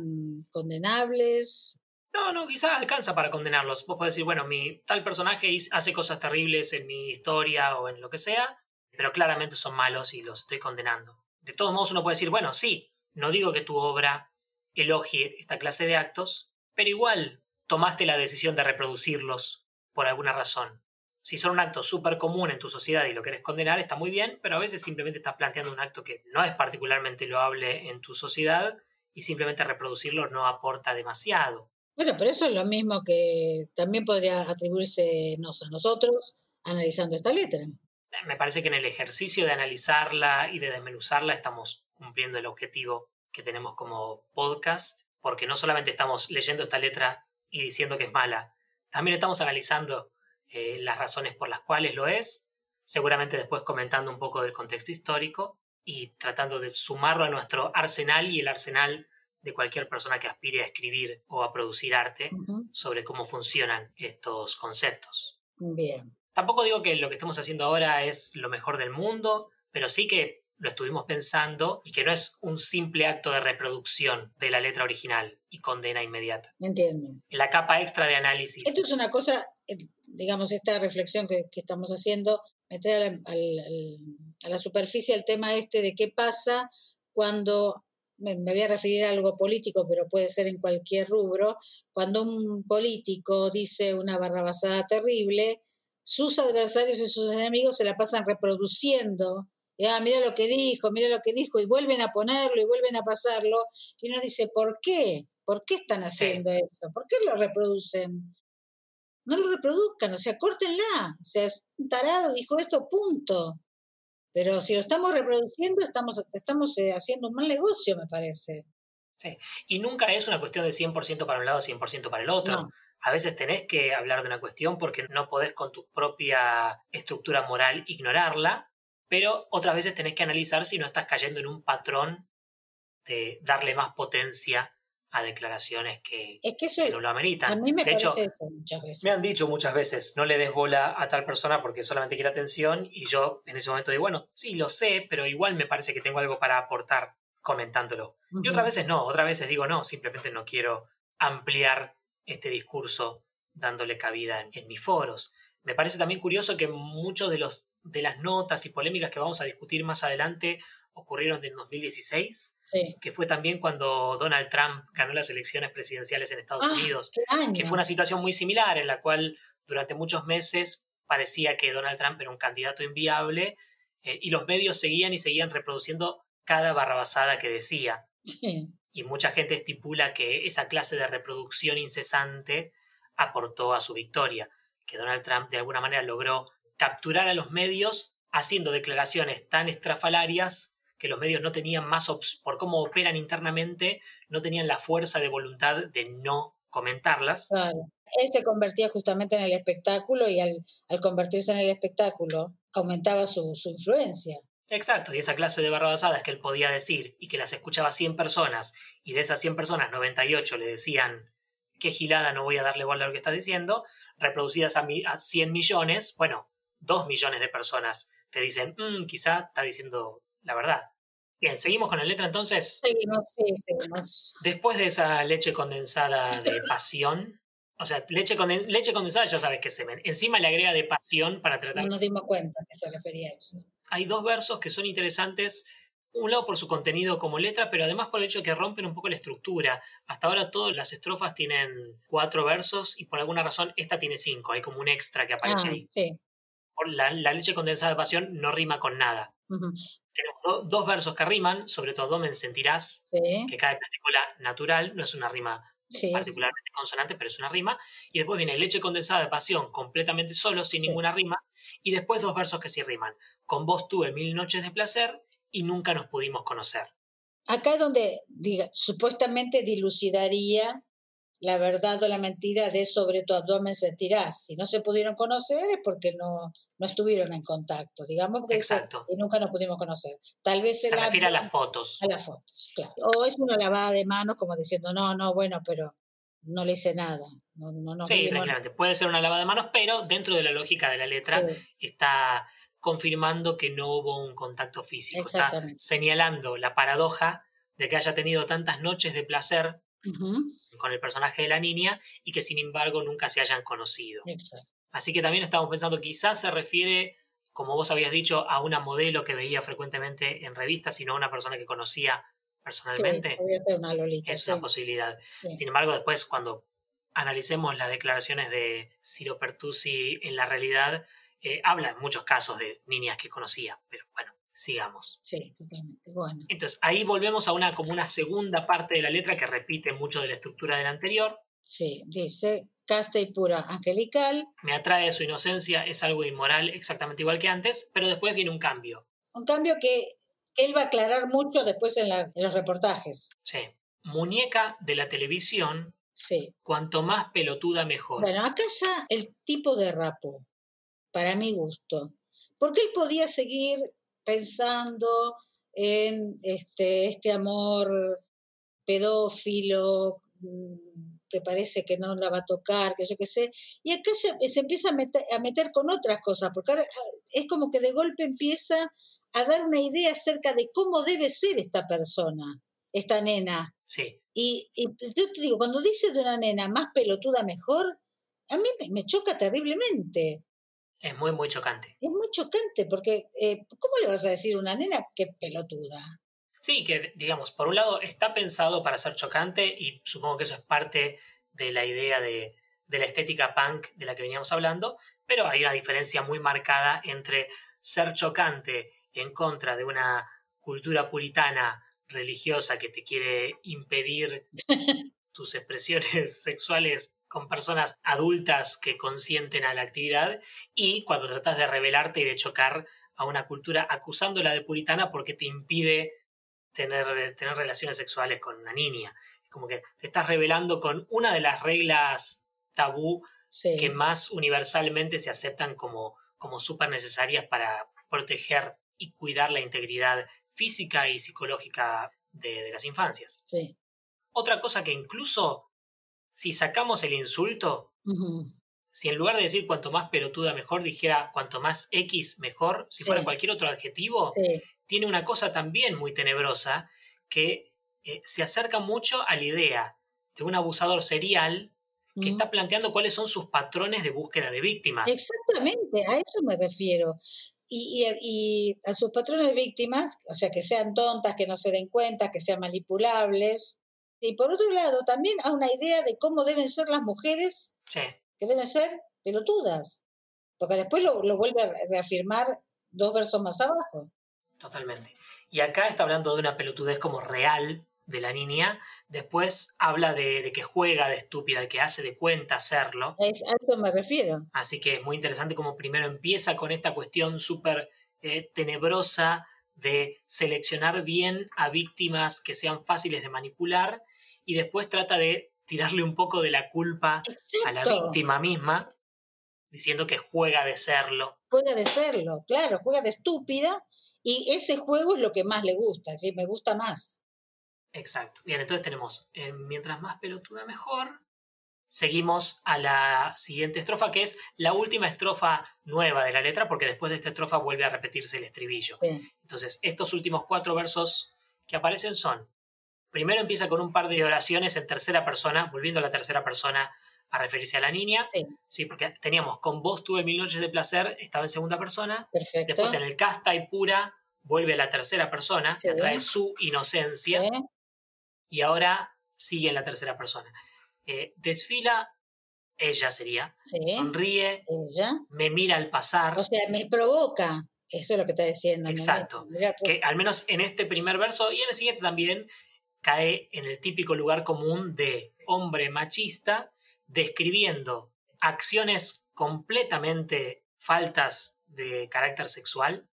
condenables. No, no, quizás alcanza para condenarlos. Vos podés decir, bueno, mi tal personaje hace cosas terribles en mi historia o en lo que sea, pero claramente son malos y los estoy condenando. De todos modos, uno puede decir, bueno, sí, no digo que tu obra elogie esta clase de actos, pero igual tomaste la decisión de reproducirlos por alguna razón. Si son un acto súper común en tu sociedad y lo querés condenar, está muy bien, pero a veces simplemente estás planteando un acto que no es particularmente loable en tu sociedad y simplemente reproducirlo no aporta demasiado. Bueno, pero eso es lo mismo que también podría atribuirse a nosotros analizando esta letra. Me parece que en el ejercicio de analizarla y de desmenuzarla estamos cumpliendo el objetivo que tenemos como podcast, porque no solamente estamos leyendo esta letra y diciendo que es mala, también estamos analizando eh, las razones por las cuales lo es, seguramente después comentando un poco del contexto histórico y tratando de sumarlo a nuestro arsenal y el arsenal de cualquier persona que aspire a escribir o a producir arte sobre cómo funcionan estos conceptos. Bien. Tampoco digo que lo que estamos haciendo ahora es lo mejor del mundo, pero sí que lo estuvimos pensando y que no es un simple acto de reproducción de la letra original y condena inmediata. Entiendo. La capa extra de análisis. Esto es una cosa, eh, digamos, esta reflexión que, estamos haciendo, meter a la, superficie el tema este de qué pasa cuando me, voy a referir a algo político, pero puede ser en cualquier rubro, cuando un político dice una barrabasada terrible, sus adversarios y sus enemigos se la pasan reproduciendo ah, mira lo que dijo, mira lo que dijo, y vuelven a ponerlo y vuelven a pasarlo, y uno dice, ¿por qué? ¿Por qué están haciendo eso? ¿Por qué lo reproducen? No lo reproduzcan, o sea, córtenla. O sea, es un tarado, dijo esto, punto. Pero si lo estamos reproduciendo, estamos, estamos eh, haciendo un mal negocio, me parece. Sí, y nunca es una cuestión de 100% para un lado, 100% para el otro. A veces tenés que hablar de una cuestión porque no podés con tu propia estructura moral ignorarla, pero otras veces tenés que analizar si no estás cayendo en un patrón de darle más potencia a declaraciones que, no lo ameritan. A mí me de hecho, muchas veces. Me han dicho muchas veces, no le des bola a tal persona porque solamente quiere atención y yo en ese momento digo, bueno, sí, lo sé, pero igual me parece que tengo algo para aportar comentándolo. Y otras veces no, otras veces digo, no, simplemente no quiero ampliar este discurso dándole cabida en, en mis foros. Me parece también curioso que muchos de los de las notas y polémicas que vamos a discutir más adelante ocurrieron en 2016, que fue también cuando Donald Trump ganó las elecciones presidenciales en Estados ah, Unidos, que fue una situación muy similar en la cual durante muchos meses parecía que Donald Trump era un candidato inviable eh, y los medios seguían y seguían reproduciendo cada barrabasada que decía. Y mucha gente estipula que esa clase de reproducción incesante aportó a su victoria, que Donald Trump de alguna manera logró capturar a los medios haciendo declaraciones tan estrafalarias que los medios no tenían más, por cómo operan internamente, no tenían la fuerza de voluntad de no comentarlas. Claro. Él se convertía justamente en el espectáculo y al, convertirse en el espectáculo aumentaba su, influencia. Exacto, y esa clase de barrabasadas que él podía decir y que las escuchaba 100 personas y de esas 100 personas 98 le decían, qué gilada, no voy a darle igual a lo que está diciendo, reproducidas a, a 100 millones, bueno, dos millones de personas te dicen, "Mm, quizá está diciendo la verdad. Bien, seguimos con la letra entonces. Seguimos, sí, seguimos. Después de esa leche condensada de pasión, o sea, leche, conden- leche condensada ya sabes que se ven. Encima le agrega de pasión para tratar. No nos dimos cuenta que se refería a eso. Hay dos versos que son interesantes. Un lado por su contenido como letra, pero además por el hecho de que rompen un poco la estructura. Hasta ahora todas las estrofas tienen cuatro versos y por alguna razón esta tiene cinco. Hay como un extra que aparece Ah, ahí. sí. La, la leche condensada de pasión no rima con nada. ujú, Tenemos do- dos versos que riman, sobre todo me sentirás, Sí, que cae partícula natural, no es una rima sí. particularmente consonante, pero es una rima. Y después viene leche condensada de pasión completamente solo, sin Sí. ninguna rima. Y después dos versos que sí riman. Con vos tuve mil noches de placer y nunca nos pudimos conocer. Acá es donde diga, supuestamente dilucidaría la verdad o la mentira de sobre tu abdomen sentirás. Si no se pudieron conocer es porque no, no estuvieron en contacto, digamos, porque Exacto. y nunca nos pudimos conocer. Tal vez Se refiere a las fotos. a las fotos, claro. O es una lavada de manos como diciendo, no, no, bueno, pero no le hice nada. No, no, nos Sí, tranquilamente. Puede ser una lavada de manos, pero dentro de la lógica de la letra Sí, está confirmando que no hubo un contacto físico. Está señalando la paradoja de que haya tenido tantas noches de placer Con el personaje de la niña y que sin embargo nunca se hayan conocido. Exacto. Así que también estamos pensando, quizás se refiere, como vos habías dicho, a una modelo que veía frecuentemente en revistas, sino a una persona que conocía Sí, personalmente. podría ser una Lolita. es sí, una posibilidad. sí. Sin embargo, después cuando analicemos las declaraciones de Ciro Pertusi en la realidad, eh, habla en muchos casos de niñas que conocía. Pero bueno, sigamos. Sí, totalmente. Bueno, Entonces, ahí volvemos a una como una segunda parte de la letra que repite mucho de la estructura de la anterior. sí, dice, casta y pura angelical. Me atrae su inocencia, es algo inmoral, exactamente igual que antes, pero después viene un cambio. Un cambio que, él va a aclarar mucho después en, la- en los reportajes. Sí. Muñeca de la televisión, Sí. cuanto más pelotuda mejor. Bueno, acá ya el tipo de rapo, para mi gusto. Porque él podía seguir pensando en este, este amor pedófilo mm, que parece que no la va a tocar, que yo qué sé. Y acá ya se empieza a meter, a meter con otras cosas, porque ahora ah, es como que de golpe empieza a dar una idea acerca de cómo debe ser esta persona, esta nena. Sí, Y, y yo te digo, cuando dice de una nena más pelotuda mejor, a mí me, me choca terriblemente. Es muy, muy chocante. Es muy chocante porque, eh, ¿cómo le vas a decir a una nena que pelotuda? Sí, que digamos, por un lado está pensado para ser chocante y supongo que eso es parte de la idea de, de la estética punk de la que veníamos hablando, pero hay una diferencia muy marcada entre ser chocante en contra de una cultura puritana religiosa que te quiere impedir tus expresiones sexuales con personas adultas que consienten a la actividad y cuando tratas de rebelarte y de chocar a una cultura acusándola de puritana porque te impide tener, tener relaciones sexuales con una niña. Como que te estás rebelando con una de las reglas tabú Sí, que más universalmente se aceptan como, como súper necesarias para proteger y cuidar la integridad física y psicológica de, de las infancias. sí. Otra cosa que incluso si sacamos el insulto, si en lugar de decir cuanto más pelotuda mejor dijera cuanto más X mejor, si fuera cualquier otro adjetivo, sí, tiene una cosa también muy tenebrosa que eh, se acerca mucho a la idea de un abusador serial que está planteando cuáles son sus patrones de búsqueda de víctimas. Exactamente, a eso me refiero. Y, y, y a sus patrones de víctimas, o sea, que sean tontas, que no se den cuenta, que sean manipulables. Y por otro lado, también a una idea de cómo deben ser las mujeres, Sí, que deben ser pelotudas. Porque después lo, lo vuelve a reafirmar dos versos más abajo. totalmente. Y acá está hablando de una pelotudez como real de la niña. Después habla de, de que juega de estúpida, de que hace de cuenta hacerlo. A es- a eso me refiero. Así que es muy interesante como primero empieza con esta cuestión súper eh, tenebrosa de seleccionar bien a víctimas que sean fáciles de manipular y después trata de tirarle un poco de la culpa a la víctima misma, diciendo que juega de serlo. Juega de serlo, claro, juega de estúpida y ese juego es lo que más le gusta, ¿sí? me gusta más. Exacto. Bien, entonces tenemos, eh, mientras más pelotuda mejor, seguimos a la siguiente estrofa, que es la última estrofa nueva de la letra, porque después de esta estrofa vuelve a repetirse el estribillo. Entonces, estos últimos cuatro versos que aparecen son, primero empieza con un par de oraciones en tercera persona, volviendo a la tercera persona a referirse a la niña. Sí. porque teníamos con vos tuve mil noches de placer, estaba en segunda persona. Perfecto. Después en el casta y pura vuelve a la tercera persona, trae su inocencia. Y ahora sigue en la tercera persona. Eh, desfila, ella sería, sonríe, ella. me mira al pasar. O sea, me provoca. Eso es lo que está diciendo. Exacto. que al menos en este primer verso y en el siguiente también cae en el típico lugar común de hombre machista describiendo acciones completamente faltas de carácter sexual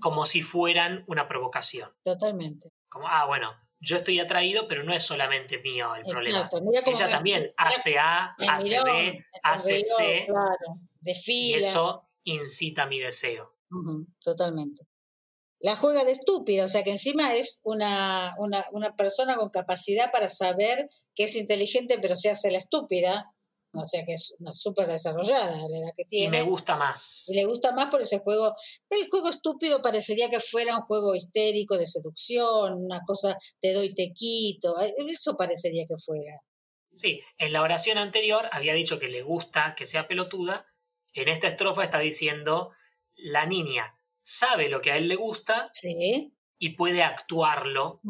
como si fueran una provocación. Totalmente. Como, ah, bueno, yo estoy atraído, pero no es solamente mío el problema. Ella también hace A, hace B, hace C. Y eso incita mi deseo. totalmente. La juega de estúpida, o sea que encima es una, una, una persona con capacidad para saber que es inteligente, pero se hace la estúpida. O sea que es una súper desarrollada la edad que tiene. Y me gusta más. Y le gusta más por ese juego. El juego estúpido parecería que fuera un juego histérico de seducción, una cosa te doy, te quito. Eso parecería que fuera. Sí, en la oración anterior había dicho que le gusta que sea pelotuda. En esta estrofa está diciendo la niña sabe lo que a él le gusta y puede actuarlo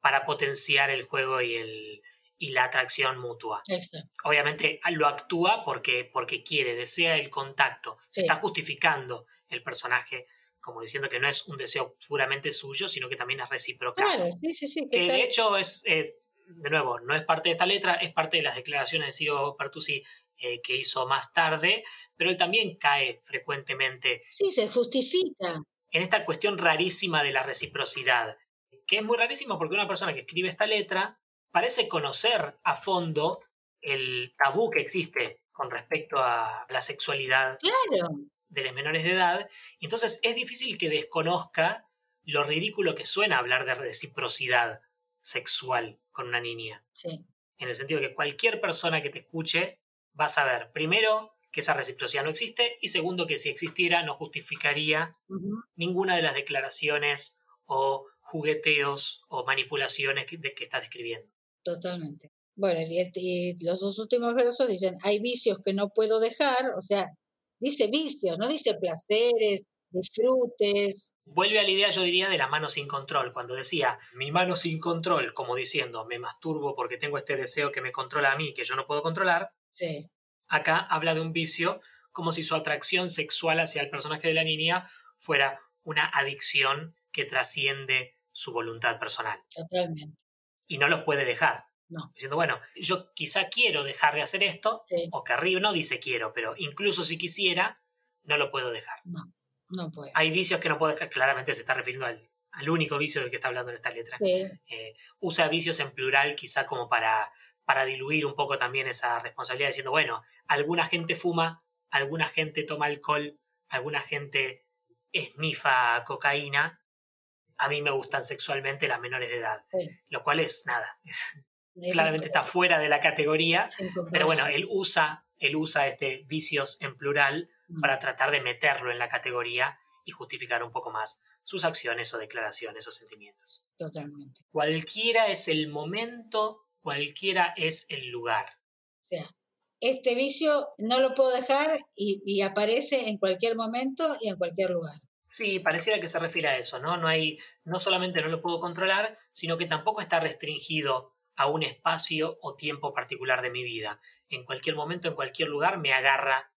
para potenciar el juego y el, y la atracción mutua. Obviamente lo actúa porque, porque quiere, desea el contacto, se está justificando el personaje como diciendo que no es un deseo puramente suyo, sino que también es recíproco. Claro, sí, sí, sí. Que de hecho es, de nuevo, no es parte de esta letra, es parte de las declaraciones de Ciro Pertusi eh, que hizo más tarde, pero él también cae frecuentemente. Sí, se justifica. En esta cuestión rarísima de la reciprocidad, que es muy rarísimo porque una persona que escribe esta letra parece conocer a fondo el tabú que existe con respecto a la sexualidad de los menores de edad. Entonces es difícil que desconozca lo ridículo que suena hablar de reciprocidad sexual con una niña. Sí. En el sentido de que cualquier persona que te escuche va a saber, primero, que esa reciprocidad no existe y segundo, que si existiera no justificaría ninguna de las declaraciones o jugueteos o manipulaciones que, de, que está describiendo. Totalmente. Bueno, y, los dos últimos versos dicen, hay vicios que no puedo dejar, o sea, dice vicios, no dice placeres, disfrutes. Vuelve a la idea, yo diría, de la mano sin control, cuando decía, mi mano sin control, como diciendo, me masturbo porque tengo este deseo que me controla a mí, que yo no puedo controlar. Sí. Acá habla de un vicio como si su atracción sexual hacia el personaje de la niña fuera una adicción que trasciende su voluntad personal. Totalmente y no los puede dejar. No. Diciendo, bueno, yo quizá quiero dejar de hacer esto, o que arriba no dice quiero, pero incluso si quisiera, no lo puedo dejar. No, no puede. Hay vicios que no puedo dejar, claramente se está refiriendo al, único vicio del que está hablando en esta letra. Eh, usa vicios en plural quizá como para, para diluir un poco también esa responsabilidad, diciendo, bueno, alguna gente fuma, alguna gente toma alcohol, alguna gente esnifa cocaína, a mí me gustan sexualmente las menores de edad, lo cual es nada, claramente está fuera de la categoría, pero bueno, él usa, él usa este vicios en plural mm. para tratar de meterlo en la categoría y justificar un poco más sus acciones o declaraciones o sentimientos. Totalmente. Cualquiera es el momento, cualquiera es el lugar. O sea, este vicio no lo puedo dejar y aparece en cualquier momento y en cualquier lugar. Sí, pareciera que se refiere a eso, ¿no? No hay, no solamente no lo puedo controlar, sino que tampoco está restringido a un espacio o tiempo particular de mi vida. En cualquier momento, en cualquier lugar, me agarra.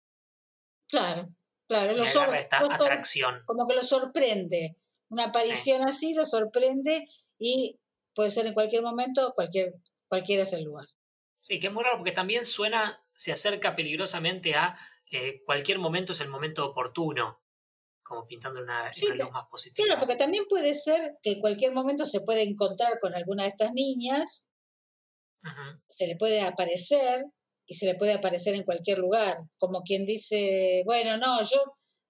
Claro, claro. Me agarra esta atracción. Como que lo sorprende. Una aparición así lo sorprende y puede ser en cualquier momento, cualquier, cualquiera es el lugar. Sí, que es muy raro porque también suena, se acerca peligrosamente a eh, cualquier momento es el momento oportuno como pintando una, luz más positiva. Claro, porque también puede ser que en cualquier momento se puede encontrar con alguna de estas niñas, se le puede aparecer y se le puede aparecer en cualquier lugar, como quien dice, bueno, no, yo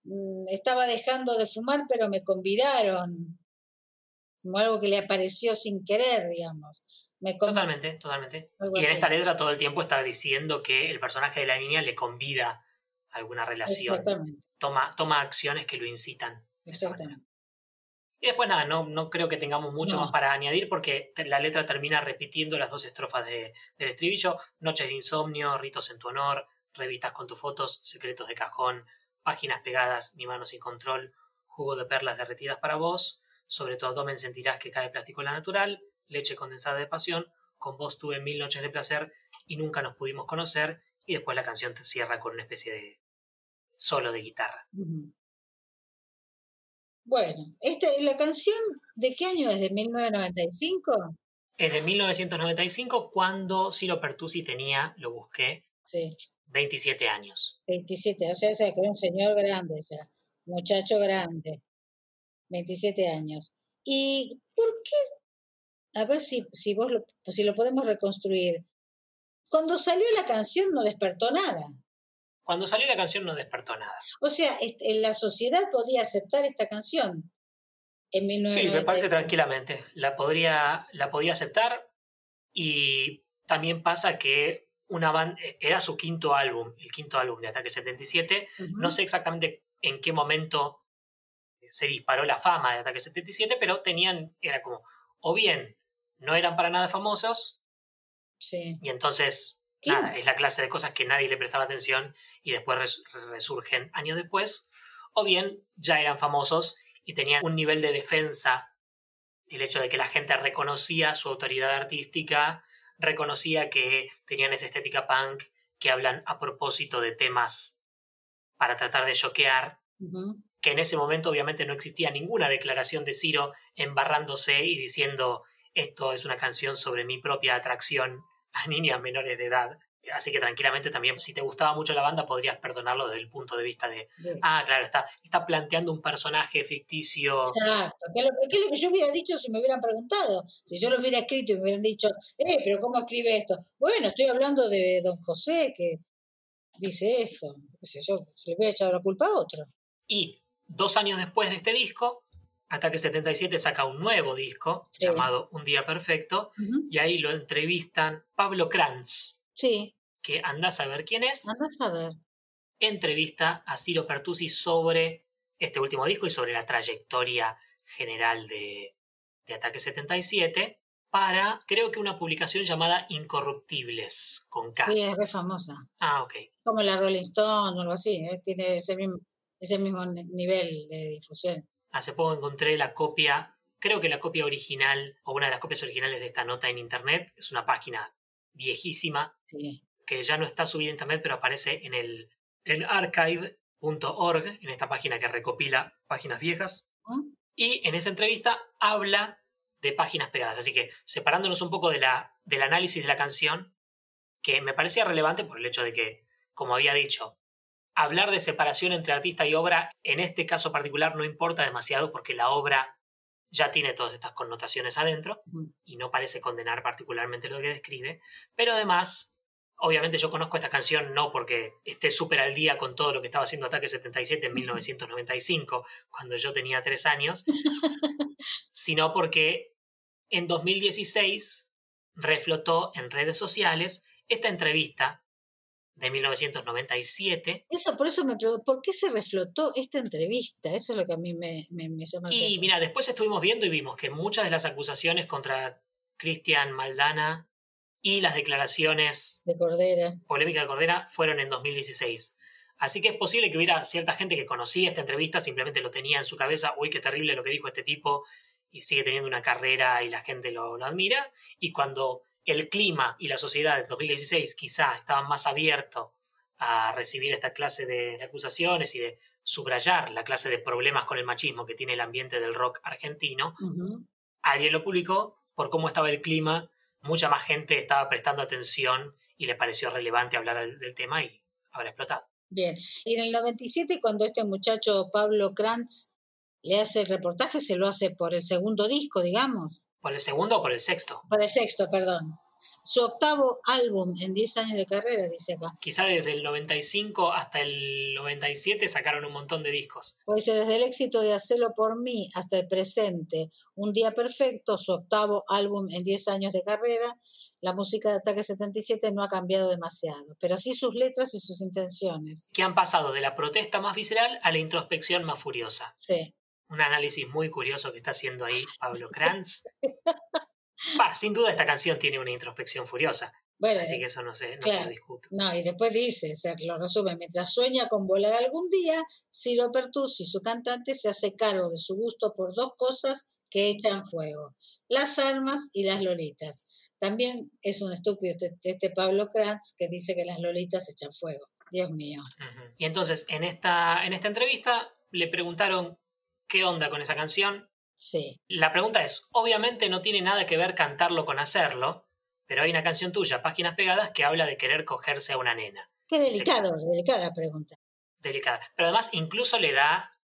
mm, estaba dejando de fumar, pero me convidaron, como algo que le apareció sin querer, digamos. Totalmente, totalmente. y en esta letra todo el tiempo está diciendo que el personaje de la niña le convida alguna relación. Toma, toma acciones que lo incitan. Exactamente. Y después nada, no, no creo que tengamos mucho más para añadir porque la letra termina repitiendo las dos estrofas de, del estribillo. Noches de insomnio, ritos en tu honor, revistas con tus fotos, secretos de cajón, páginas pegadas, mi mano sin control, jugo de perlas derretidas para vos, sobre tu abdomen sentirás que cae plástico en la natural, leche condensada de pasión, con vos tuve mil noches de placer y nunca nos pudimos conocer, y después la canción te cierra con una especie de solo de guitarra. Bueno, este, ¿la canción de qué año es? ¿De 1995? Es de 1995 cuando Ciro Pertusi tenía, lo busqué, sí. 27 años. 27, o sea, que era un señor grande ya, muchacho grande, 27 años. ¿Y por qué? A ver si, si vos lo, si lo podemos reconstruir. Cuando salió la canción no despertó nada. Cuando salió la canción no despertó nada. O sea, la sociedad podría aceptar esta canción en Sí, me parece tranquilamente. La podría, la podía aceptar y también pasa que una banda, era su quinto álbum, el quinto álbum de Ataque 77. No sé exactamente en qué momento se disparó la fama de Ataque 77, pero tenían, era como, o bien no eran para nada famosos, sí. y entonces es la clase de cosas que nadie le prestaba atención y después resurgen años después, o bien ya eran famosos y tenían un nivel de defensa, el hecho de que la gente reconocía su autoridad artística, reconocía que tenían esa estética punk, que hablan a propósito de temas para tratar de choquear, que en ese momento obviamente no existía ninguna declaración de Ciro embarrándose y diciendo esto es una canción sobre mi propia atracción a niñas menores de edad. Así que tranquilamente también, si te gustaba mucho la banda, podrías perdonarlo desde el punto de vista de, ah, claro, está, está planteando un personaje ficticio. Exacto, ¿Qué es, lo, que yo hubiera dicho si me hubieran preguntado? Si yo lo hubiera escrito y me hubieran dicho, eh, pero ¿cómo escribe esto? Bueno, estoy hablando de don José que dice esto. yo, se le hubiera echado la culpa a otro. Y dos años después de este disco, Ataque 77 saca un nuevo disco llamado Un Día Perfecto y ahí lo entrevistan Pablo Kranz. Sí. Que anda a saber quién es. Anda a saber. Entrevista a Ciro Pertusi sobre este último disco y sobre la trayectoria general de, de Ataque 77 para, creo que una publicación llamada Incorruptibles, con K. Sí, es re famosa. Ah, ok. Como la Rolling Stone o algo así, ¿eh? tiene ese mismo, ese mismo nivel de difusión. Hace poco encontré la copia, creo que la copia original o una de las copias originales de esta nota en internet. Es una página viejísima que ya no está subida a internet, pero aparece en el en archive.org, en esta página que recopila páginas viejas. ¿Mm? Y en esa entrevista habla de páginas pegadas. Así que separándonos un poco de la, del análisis de la canción, que me parecía relevante por el hecho de que, como había dicho, hablar de separación entre artista y obra en este caso particular no importa demasiado porque la obra ya tiene todas estas connotaciones adentro y no parece condenar particularmente lo que describe, pero además, obviamente yo conozco esta canción no porque esté súper al día con todo lo que estaba haciendo Ataque 77 en 1995, cuando yo tenía tres años, sino porque en 2016 reflotó en redes sociales esta entrevista de 1997. Eso, por eso me pregunto, ¿por qué se reflotó esta entrevista? Eso es lo que a mí me, me, me llama Y mira, después estuvimos viendo y vimos que muchas de las acusaciones contra Cristian Maldana y las declaraciones de Cordera. polémica de Cordera fueron en 2016. Así que es posible que hubiera cierta gente que conocía esta entrevista, simplemente lo tenía en su cabeza, uy, qué terrible lo que dijo este tipo, y sigue teniendo una carrera y la gente lo, lo admira. Y cuando el clima y la sociedad de 2016 quizá estaban más abiertos a recibir esta clase de acusaciones y de subrayar la clase de problemas con el machismo que tiene el ambiente del rock argentino, alguien lo publicó por cómo estaba el clima, mucha más gente estaba prestando atención y le pareció relevante hablar del tema y habrá explotado. Bien, y en el 97 cuando este muchacho Pablo Krantz le hace el reportaje, se lo hace por el segundo disco, digamos. ¿Por el segundo o por el sexto? Por el sexto, perdón. su octavo álbum en 10 años de carrera, dice acá. Quizá desde el 95 hasta el 97 sacaron un montón de discos. Pues desde el éxito de Hacerlo por mí hasta el presente, Un Día Perfecto, su octavo álbum en 10 años de carrera, la música de Ataque 77 no ha cambiado demasiado, pero sí sus letras y sus intenciones. Que han pasado de la protesta más visceral a la introspección más furiosa. Sí. Un análisis muy curioso que está haciendo ahí Pablo Kranz. sin duda esta canción tiene una introspección furiosa. Bueno, así que eso no se, no discute. No, y después dice, se lo resume, mientras sueña con volar algún día, Ciro Pertusi, su cantante, se hace cargo de su gusto por dos cosas que echan fuego, las armas y las lolitas. También es un estúpido este, este Pablo Kranz que dice que las lolitas echan fuego. Dios mío. Y entonces, en esta, en esta entrevista le preguntaron qué onda con esa canción Sí. La pregunta es, obviamente no tiene nada que ver cantarlo con hacerlo, pero hay una canción tuya, Páginas Pegadas, que habla de querer cogerse a una nena. Qué delicado, delicada pregunta. Delicada. Pero además incluso le da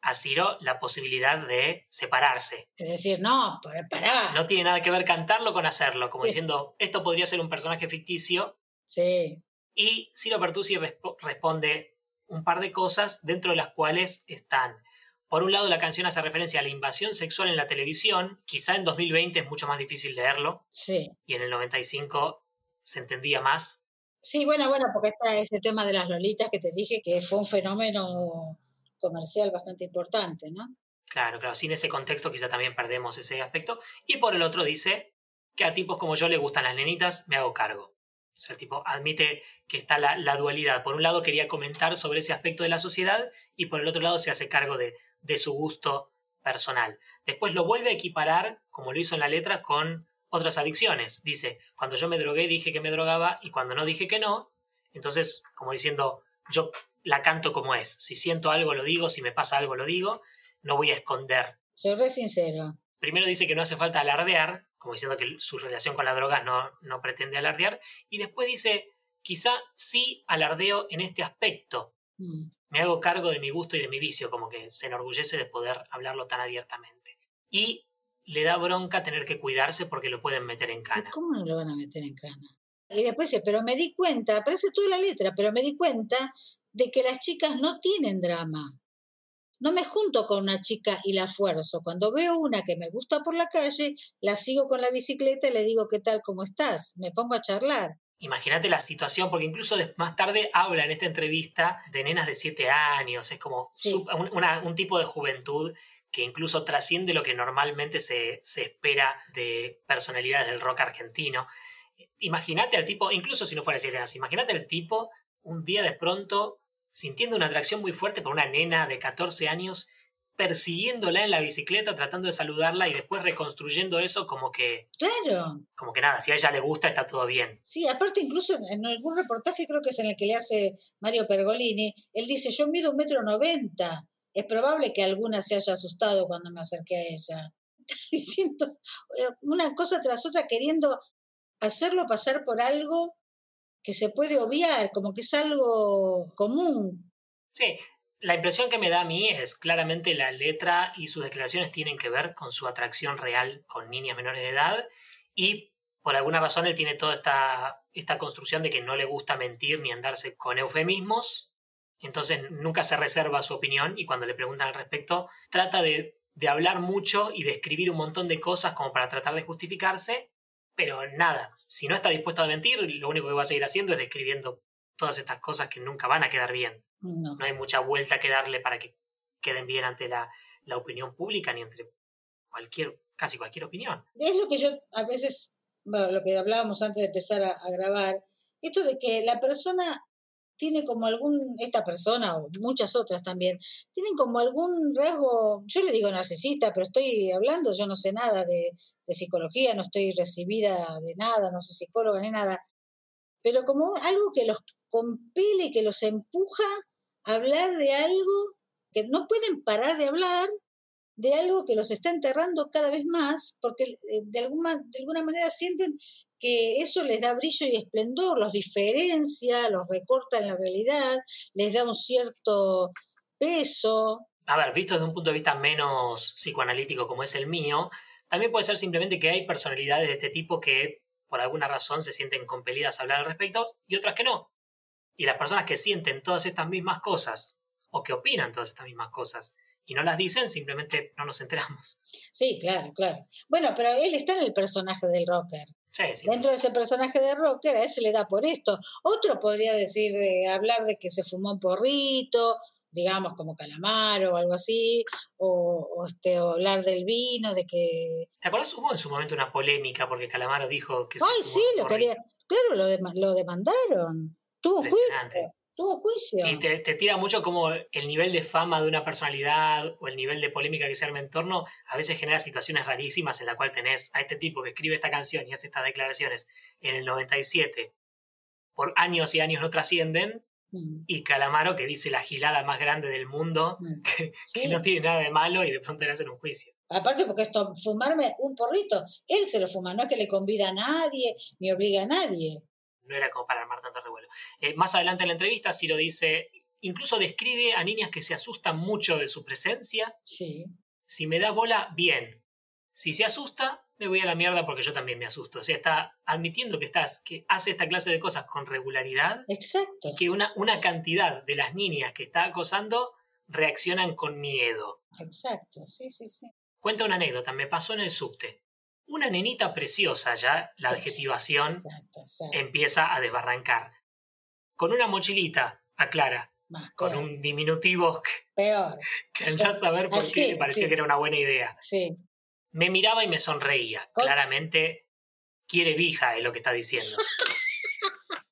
a Ciro la posibilidad de separarse. Es decir, no, pará. No tiene nada que ver cantarlo con hacerlo, como diciendo, esto podría ser un personaje ficticio. Sí. Y Ciro Pertusi responde un par de cosas dentro de las cuales están por un lado, la canción hace referencia a la invasión sexual en la televisión. Quizá en 2020 es mucho más difícil leerlo. Sí. Y en el 95 se entendía más. Sí, bueno, bueno, porque está ese tema de las lolitas que te dije que fue un fenómeno comercial bastante importante, ¿no? Claro, claro. Sin ese contexto quizá también perdemos ese aspecto. Y por el otro dice que a tipos como yo le gustan las nenitas, me hago cargo. O sea, el tipo admite que está la, la, dualidad. Por un lado quería comentar sobre ese aspecto de la sociedad y por el otro lado se hace cargo de, de su gusto personal. Después lo vuelve a equiparar, como lo hizo en la letra, con otras adicciones. Dice, cuando yo me drogué dije que me drogaba y cuando no dije que no, entonces como diciendo, yo la canto como es. Si siento algo lo digo, si me pasa algo lo digo, no voy a esconder. Soy re sincero. Primero dice que no hace falta alardear, como diciendo que su relación con la droga no, no pretende alardear, y después dice, quizá sí alardeo en este aspecto. Mm me hago cargo de mi gusto y de mi vicio, como que se enorgullece de poder hablarlo tan abiertamente. Y le da bronca tener que cuidarse porque lo pueden meter en cana. ¿Cómo no lo van a meter en cana? Y después dice, pero me di cuenta, aparece toda la letra, pero me di cuenta de que las chicas no tienen drama. No me junto con una chica y la fuerzo. Cuando veo una que me gusta por la calle, la sigo con la bicicleta y le digo, ¿qué tal? ¿Cómo estás? Me pongo a charlar. Imagínate la situación, porque incluso más tarde habla en esta entrevista de nenas de 7 años, es como un, tipo de juventud que incluso trasciende lo que normalmente se, se espera de personalidades del rock argentino. Imagínate al tipo, incluso si no fuera 7 años, imagínate al tipo un día de pronto sintiendo una atracción muy fuerte por una nena de 14 años persiguiéndola en la bicicleta, tratando de saludarla y después reconstruyendo eso como que... Claro. Como que nada, si a ella le gusta está todo bien. Sí, aparte incluso en algún reportaje, creo que es en el que le hace Mario Pergolini, él dice, yo mido un metro noventa, es probable que alguna se haya asustado cuando me acerqué a ella. Diciendo eh, una cosa tras otra, queriendo hacerlo pasar por algo que se puede obviar, como que es algo común. Sí, la impresión que me da a mí es claramente la letra y sus declaraciones tienen que ver con su atracción real con niñas menores de edad y por alguna razón él tiene toda esta, esta construcción de que no le gusta mentir ni andarse con eufemismos, entonces nunca se reserva su opinión y cuando le preguntan al respecto trata de, de hablar mucho y de escribir un montón de cosas como para tratar de justificarse, pero nada, si no está dispuesto a mentir, lo único que va a seguir haciendo es describiendo todas estas cosas que nunca van a quedar bien. No. hay mucha vuelta que darle para que queden bien ante la, opinión pública ni entre cualquier, casi cualquier opinión. Es lo que yo a veces, bueno, lo que hablábamos antes de empezar a, grabar, esto de que la persona tiene como algún, esta persona o muchas otras también, tienen como algún rasgo, yo le digo narcisista, pero estoy hablando, yo no sé nada de, de psicología, no estoy recibida de nada, no soy psicóloga ni nada, pero como algo que los compele, que los empuja hablar de algo que no pueden parar de hablar, de algo que los está enterrando cada vez más, porque eh, de alguna, de alguna manera sienten que eso les da brillo y esplendor, los diferencia, los recorta en la realidad, les da un cierto peso. A ver, visto desde un punto de vista menos psicoanalítico como es el mío, también puede ser simplemente que hay personalidades de este tipo que por alguna razón se sienten compelidas a hablar al respecto y otras que no. Y las personas que sienten todas estas mismas cosas o que opinan todas estas mismas cosas y no las dicen, simplemente no nos enteramos. Sí, claro, claro. Bueno, pero él está en el personaje del rocker. Sí, sí. Dentro de ese personaje de rocker, a él se le da por esto. Otro podría decir, eh, hablar de que se fumó un porrito, digamos como calamaro o algo así, o, este, o hablar del vino, de que... ¿Te acuerdas? Hubo en su momento una polémica porque Calamaro dijo que... se Ay, fumó sí, un lo porrito. quería... Claro, lo, dema- lo demandaron. Tuvo juicio. Tuvo juicio. Y te, te tira mucho como el nivel de fama de una personalidad o el nivel de polémica que se arma en torno, a veces genera situaciones rarísimas en la cual tenés a este tipo que escribe esta canción y hace estas declaraciones en el 97, por años y años no trascienden, Mm, y Calamaro que dice la gilada más grande del mundo, mm. que, no tiene nada de malo y de pronto le hacen un juicio. Aparte porque esto, fumarme un porrito, él se lo fuma, no es que le convida a nadie, ni obliga a nadie. No era como para armar tanto revuelo. Eh, más adelante en la entrevista, Ciro dice, incluso describe a niñas que se asustan mucho de su presencia Sí, si me da bola, bien. Si se asusta, me voy a la mierda porque yo también me asusto. O sea, está admitiendo que estás, que hace esta clase de cosas con regularidad exacto. y que una, una cantidad de las niñas que está acosando reaccionan con miedo. Exacto, sí, sí, sí. Cuenta una anécdota, me pasó en el subte. Una nenita preciosa ya, la adjetivación Exacto, exacto. empieza a desbarrancar. Con una mochilita, aclara, Más, con peor, un diminutivo que, peor, que andás a saber por Así, qué le parecía sí. que era una buena idea. sí. Me miraba y me sonreía. Con- Claramente quiere vija, es lo que está diciendo.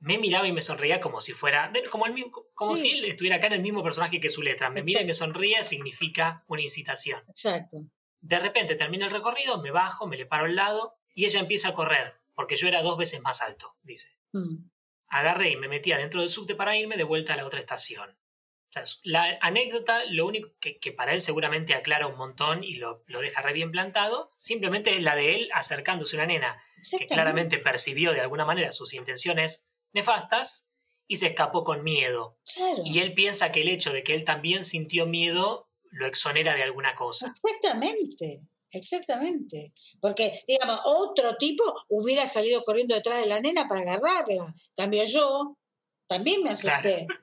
Me miraba y me sonreía como si fuera, como, el mismo, como Sí. si él estuviera acá en el mismo personaje que su letra. Me mira y me sonríe significa una incitación. Exacto. De repente termina el recorrido, me bajo, me le paro al lado y ella empieza a correr, porque yo era dos veces más alto, dice. Mm, Agarré y me metí adentro del subte para irme de vuelta a la otra estación. O sea, la anécdota, lo único que, que para él seguramente aclara un montón y lo, lo deja re bien plantado, simplemente es la de él acercándose a una nena que claramente percibió de alguna manera sus intenciones nefastas y se escapó con miedo. Claro. Y él piensa que el hecho de que él también sintió miedo lo exonera de alguna cosa. Exactamente, exactamente. Porque, digamos, otro tipo hubiera salido corriendo detrás de la nena para agarrarla. Cambio yo, también me asusté.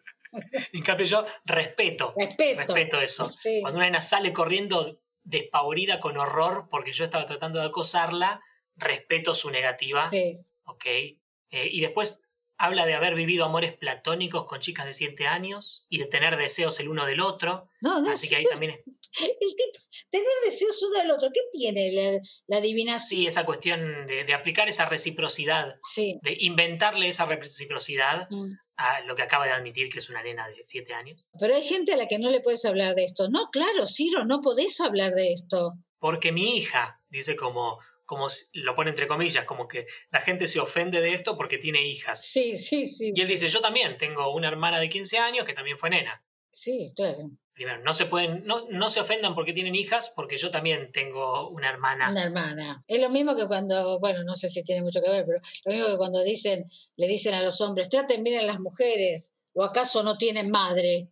En cambio yo respeto, Respeto. respeto eso. Sí, Cuando una nena sale corriendo despavorida con horror porque yo estaba tratando de acosarla, respeto su negativa, sí. ¿ok? Eh, y después habla de haber vivido amores platónicos con chicas de 7 años y de tener deseos el uno del otro, No, no así que ahí también es, el tipo, tener deseos uno del otro, ¿qué tiene la, la adivinación? sí, esa cuestión de, de aplicar esa reciprocidad, Sí. de inventarle esa reciprocidad Mm. a lo que acaba de admitir que es una nena de 7 años. Pero hay gente a la que no le puedes hablar de esto. No, claro, Ciro, no podés hablar de esto. Porque mi hija, dice como, como lo pone entre comillas, como que la gente se ofende de esto porque tiene hijas. Sí, sí, sí. Y él dice, yo también tengo una hermana de 15 años que también fue nena. Sí, claro. Primero, no se pueden, no, no se ofendan porque tienen hijas, porque yo también tengo una hermana. Una hermana. Es lo mismo que cuando, bueno, no sé si tiene mucho que ver, pero lo mismo que cuando dicen, le dicen a los hombres, traten bien a las mujeres, o acaso no tienen madre.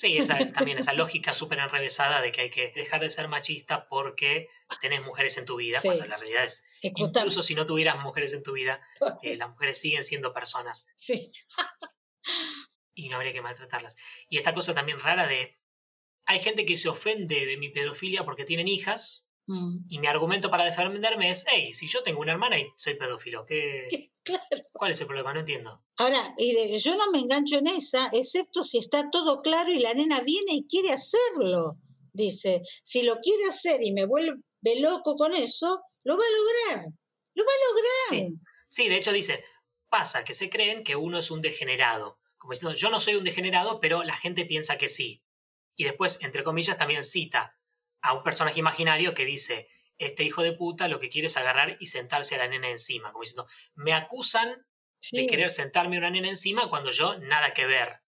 Sí, esa, también esa lógica súper enrevesada de que hay que dejar de ser machista porque tenés mujeres en tu vida, Sí. cuando la realidad es, incluso si no tuvieras mujeres en tu vida, eh, las mujeres siguen siendo personas Sí, y no habría que maltratarlas. Y esta cosa también rara de, hay gente que se ofende de mi pedofilia porque tienen hijas, Mm. y mi argumento para defenderme es, hey, si yo tengo una hermana y soy pedófilo, ¿qué, claro. ¿cuál es el problema? No entiendo. Ahora, y de- yo no me engancho en esa, excepto si está todo claro y la nena viene y quiere hacerlo. Dice, si lo quiere hacer y me vuelve loco con eso, lo va a lograr. Lo va a lograr. Sí. Sí, de hecho dice, pasa que se creen que uno es un degenerado. Como diciendo, yo no soy un degenerado, pero la gente piensa que sí. Y después, entre comillas, también cita a un personaje imaginario que dice, este hijo de puta lo que quiere es agarrar y sentarse a la nena encima. Como diciendo, me acusan Sí, de querer sentarme a una nena encima cuando yo nada que ver.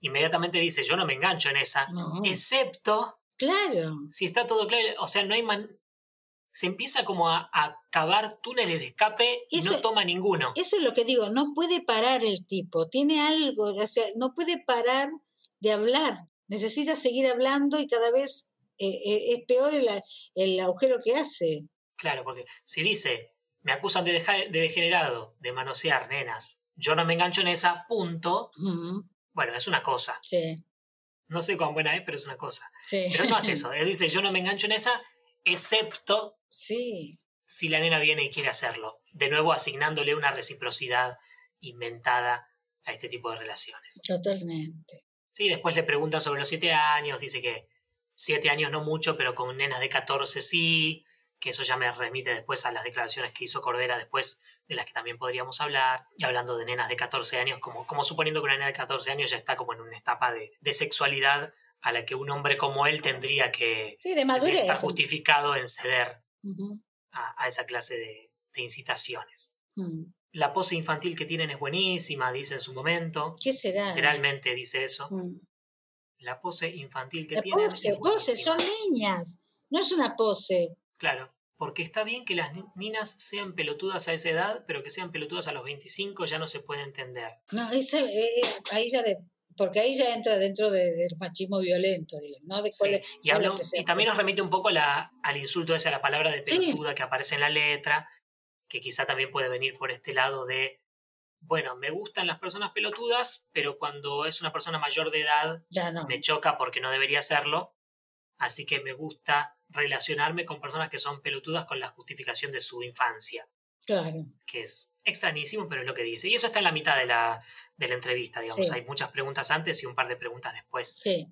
Inmediatamente dice, yo no me engancho en esa, no, excepto claro. si está todo claro, o sea, no hay man... Se empieza como a, a cavar túneles de escape y no toma ninguno. Eso es lo que digo, no puede parar el tipo, tiene algo, o sea, no puede parar de hablar, necesita seguir hablando y cada vez es peor el, el agujero que hace. Claro, porque si dice, me acusan de, deja- de degenerado, de manosear nenas. Yo no me engancho en esa, punto. Bueno, es una cosa. Sí, No sé cuán buena es, pero es una cosa. sí. Pero no hace eso. Él dice, yo no me engancho en esa, excepto Sí, si la nena viene y quiere hacerlo. De nuevo, asignándole una reciprocidad inventada a este tipo de relaciones. totalmente. Sí, después le preguntan sobre los siete años, dice que siete años no mucho, pero con nenas de 14 sí, que eso ya me remite después a las declaraciones que hizo Cordera después, de las que también podríamos hablar, y hablando de nenas de 14 años, como, como suponiendo que una nena de 14 años ya está como en una etapa de, de sexualidad a la que un hombre como él tendría que Sí, de madurez. estar justificado en ceder a, a esa clase de, de incitaciones. mm. La pose infantil que tienen es buenísima, dice en su momento. ¿Qué será? Literalmente dice eso. Mm. La pose infantil que La tienen pose, es pose, son niñas. No es una pose. Claro, porque está bien que las ni- ninas sean pelotudas a esa edad, pero que sean pelotudas a los 25 ya no se puede entender. No, esa, eh, eh, ahí ya de, porque ahí ya entra dentro de- del machismo violento, digo, ¿no? De cuál Y, cuál y también nos remite un poco la- al insulto ese, a la palabra de Sí. pelotuda que aparece en la letra, que quizá también puede venir por este lado de, bueno, me gustan las personas pelotudas, pero cuando es una persona mayor de edad Ya no. me choca porque no debería serlo, así que me gusta relacionarme con personas que son pelotudas con la justificación de su infancia, Claro. que es extrañísimo, pero es lo que dice. Y eso está en la mitad de la, de la entrevista, digamos. Sí. Hay muchas preguntas antes y un par de preguntas después. Sí.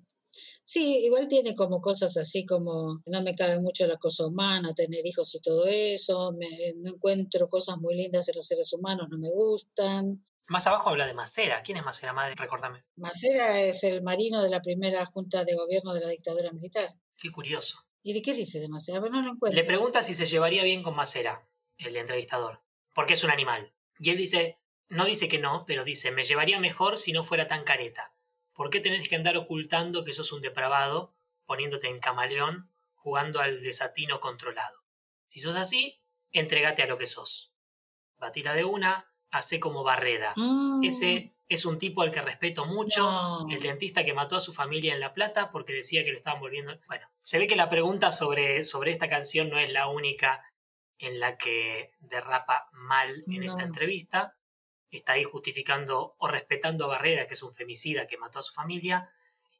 Sí, igual tiene como cosas así como no me cabe mucho la cosa humana, tener hijos y todo eso, me- no encuentro cosas muy lindas en los seres humanos, no me gustan. Más abajo habla de Macera. ¿Quién es Macera, madre? Recordame. Macera es el marino de la primera junta de gobierno de la dictadura militar. Qué curioso. ¿Y de qué dice de Macera? Bueno, no lo encuentro. Le pregunta si se llevaría bien con Macera, el entrevistador, porque es un animal. Y él dice, no dice que no, pero dice, me llevaría mejor si no fuera tan careta. ¿Por qué tenés que andar ocultando que sos un depravado, poniéndote en camaleón, jugando al desatino controlado? Si sos así, entregate a lo que sos. Batira de una, hace como Barreda. Mm, Ese es un tipo al que respeto mucho, no. el dentista que mató a su familia en La Plata porque decía que lo estaban volviendo. Bueno, se ve que la pregunta sobre, sobre esta canción no es la única en la que derrapa mal en esta entrevista. Está ahí justificando o respetando a Barrera, que es un femicida que mató a su familia,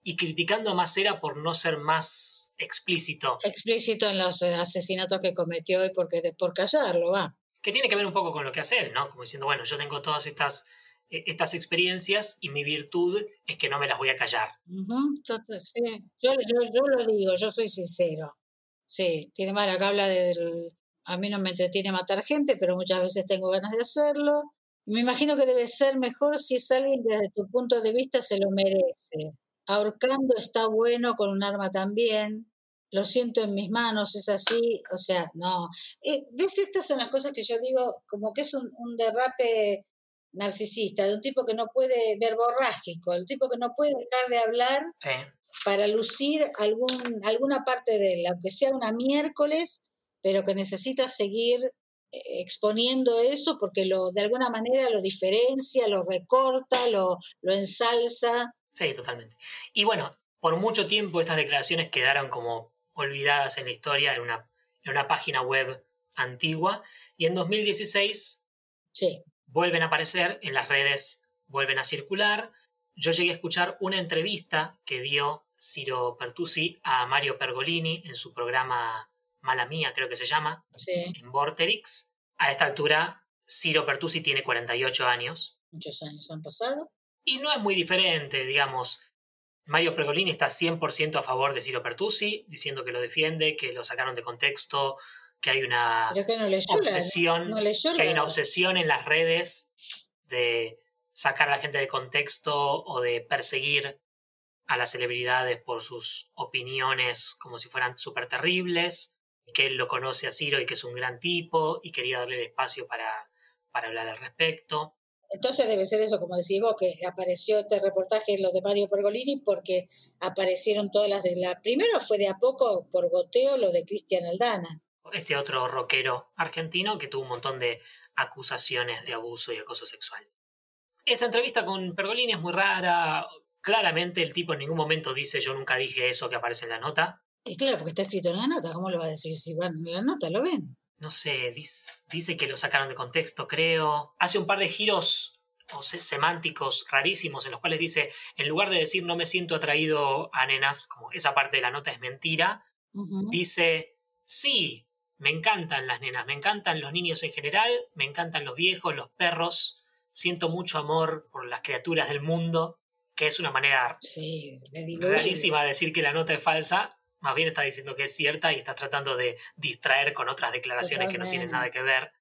y criticando a Macera por no ser más explícito, Explícito en los asesinatos que cometió y porque por callarlo, va. que tiene que ver un poco con lo que hace él, ¿no? Como diciendo, bueno, yo tengo todas estas, eh, estas experiencias y mi virtud es que no me las voy a callar. Ujú, total, sí. Yo, yo, yo lo digo, yo soy sincero. Sí, tiene mal acá habla del... A mí no me entretiene matar gente, pero muchas veces tengo ganas de hacerlo. Me imagino que debe ser mejor si es alguien que desde tu punto de vista se lo merece. Ahorcando está bueno con un arma también. Lo siento en mis manos, es así. O sea, no. Eh, ¿Ves? Estas son las cosas que yo digo, como que es un, un derrape narcisista, de un tipo que no puede, verborrágico, el tipo que no puede dejar de hablar Sí. para lucir algún, alguna parte de él, aunque sea una miércoles, pero que necesita seguir exponiendo eso porque lo, de alguna manera lo diferencia, lo recorta, lo, lo ensalza. Sí, totalmente. Y bueno, por mucho tiempo estas declaraciones quedaron como olvidadas en la historia en una, en una página web antigua y en 2016 Sí, vuelven a aparecer en las redes, vuelven a circular. Yo llegué a escuchar una entrevista que dio Ciro Pertusi a Mario Pergolini en su programa Mala Mía, creo que se llama, sí, en Vorterix. A esta altura, Ciro Pertusi tiene 48 años muchos años han pasado. y no es muy diferente, digamos. Mario Pergolini está 100% a favor de Ciro Pertusi, diciendo que lo defiende, que lo sacaron de contexto, que hay una Pero que no leyó la, obsesión, no leyó que hay una obsesión en las redes de sacar a la gente de contexto o de perseguir a las celebridades por sus opiniones como si fueran súper terribles, que él lo conoce a Ciro y que es un gran tipo y quería darle el espacio para, para hablar al respecto. Entonces debe ser eso, como decís vos, que apareció este reportaje en lo de Mario Pergolini porque aparecieron todas las de la... Primero fue de a poco por goteo lo de Cristian Aldana. Este otro rockero argentino que tuvo un montón de acusaciones de abuso y acoso sexual. Esa entrevista con Pergolini es muy rara. Claramente el tipo en ningún momento dice yo nunca dije eso que aparece en la nota. Y claro, porque está escrito en la nota, ¿cómo lo va a decir? Si van en la nota, lo ven. no sé, dice, que lo sacaron de contexto, creo. Hace un par de giros o semánticos rarísimos en los cuales dice, en lugar de decir no me siento atraído a nenas, como esa parte de la nota es mentira, dice, sí, me encantan las nenas, me encantan los niños en general, me encantan los viejos, los perros, siento mucho amor por las criaturas del mundo, que es una manera rarísima de decir que la nota es falsa, más bien está diciendo que es cierta y está tratando de distraer con otras declaraciones que no tienen nada que ver.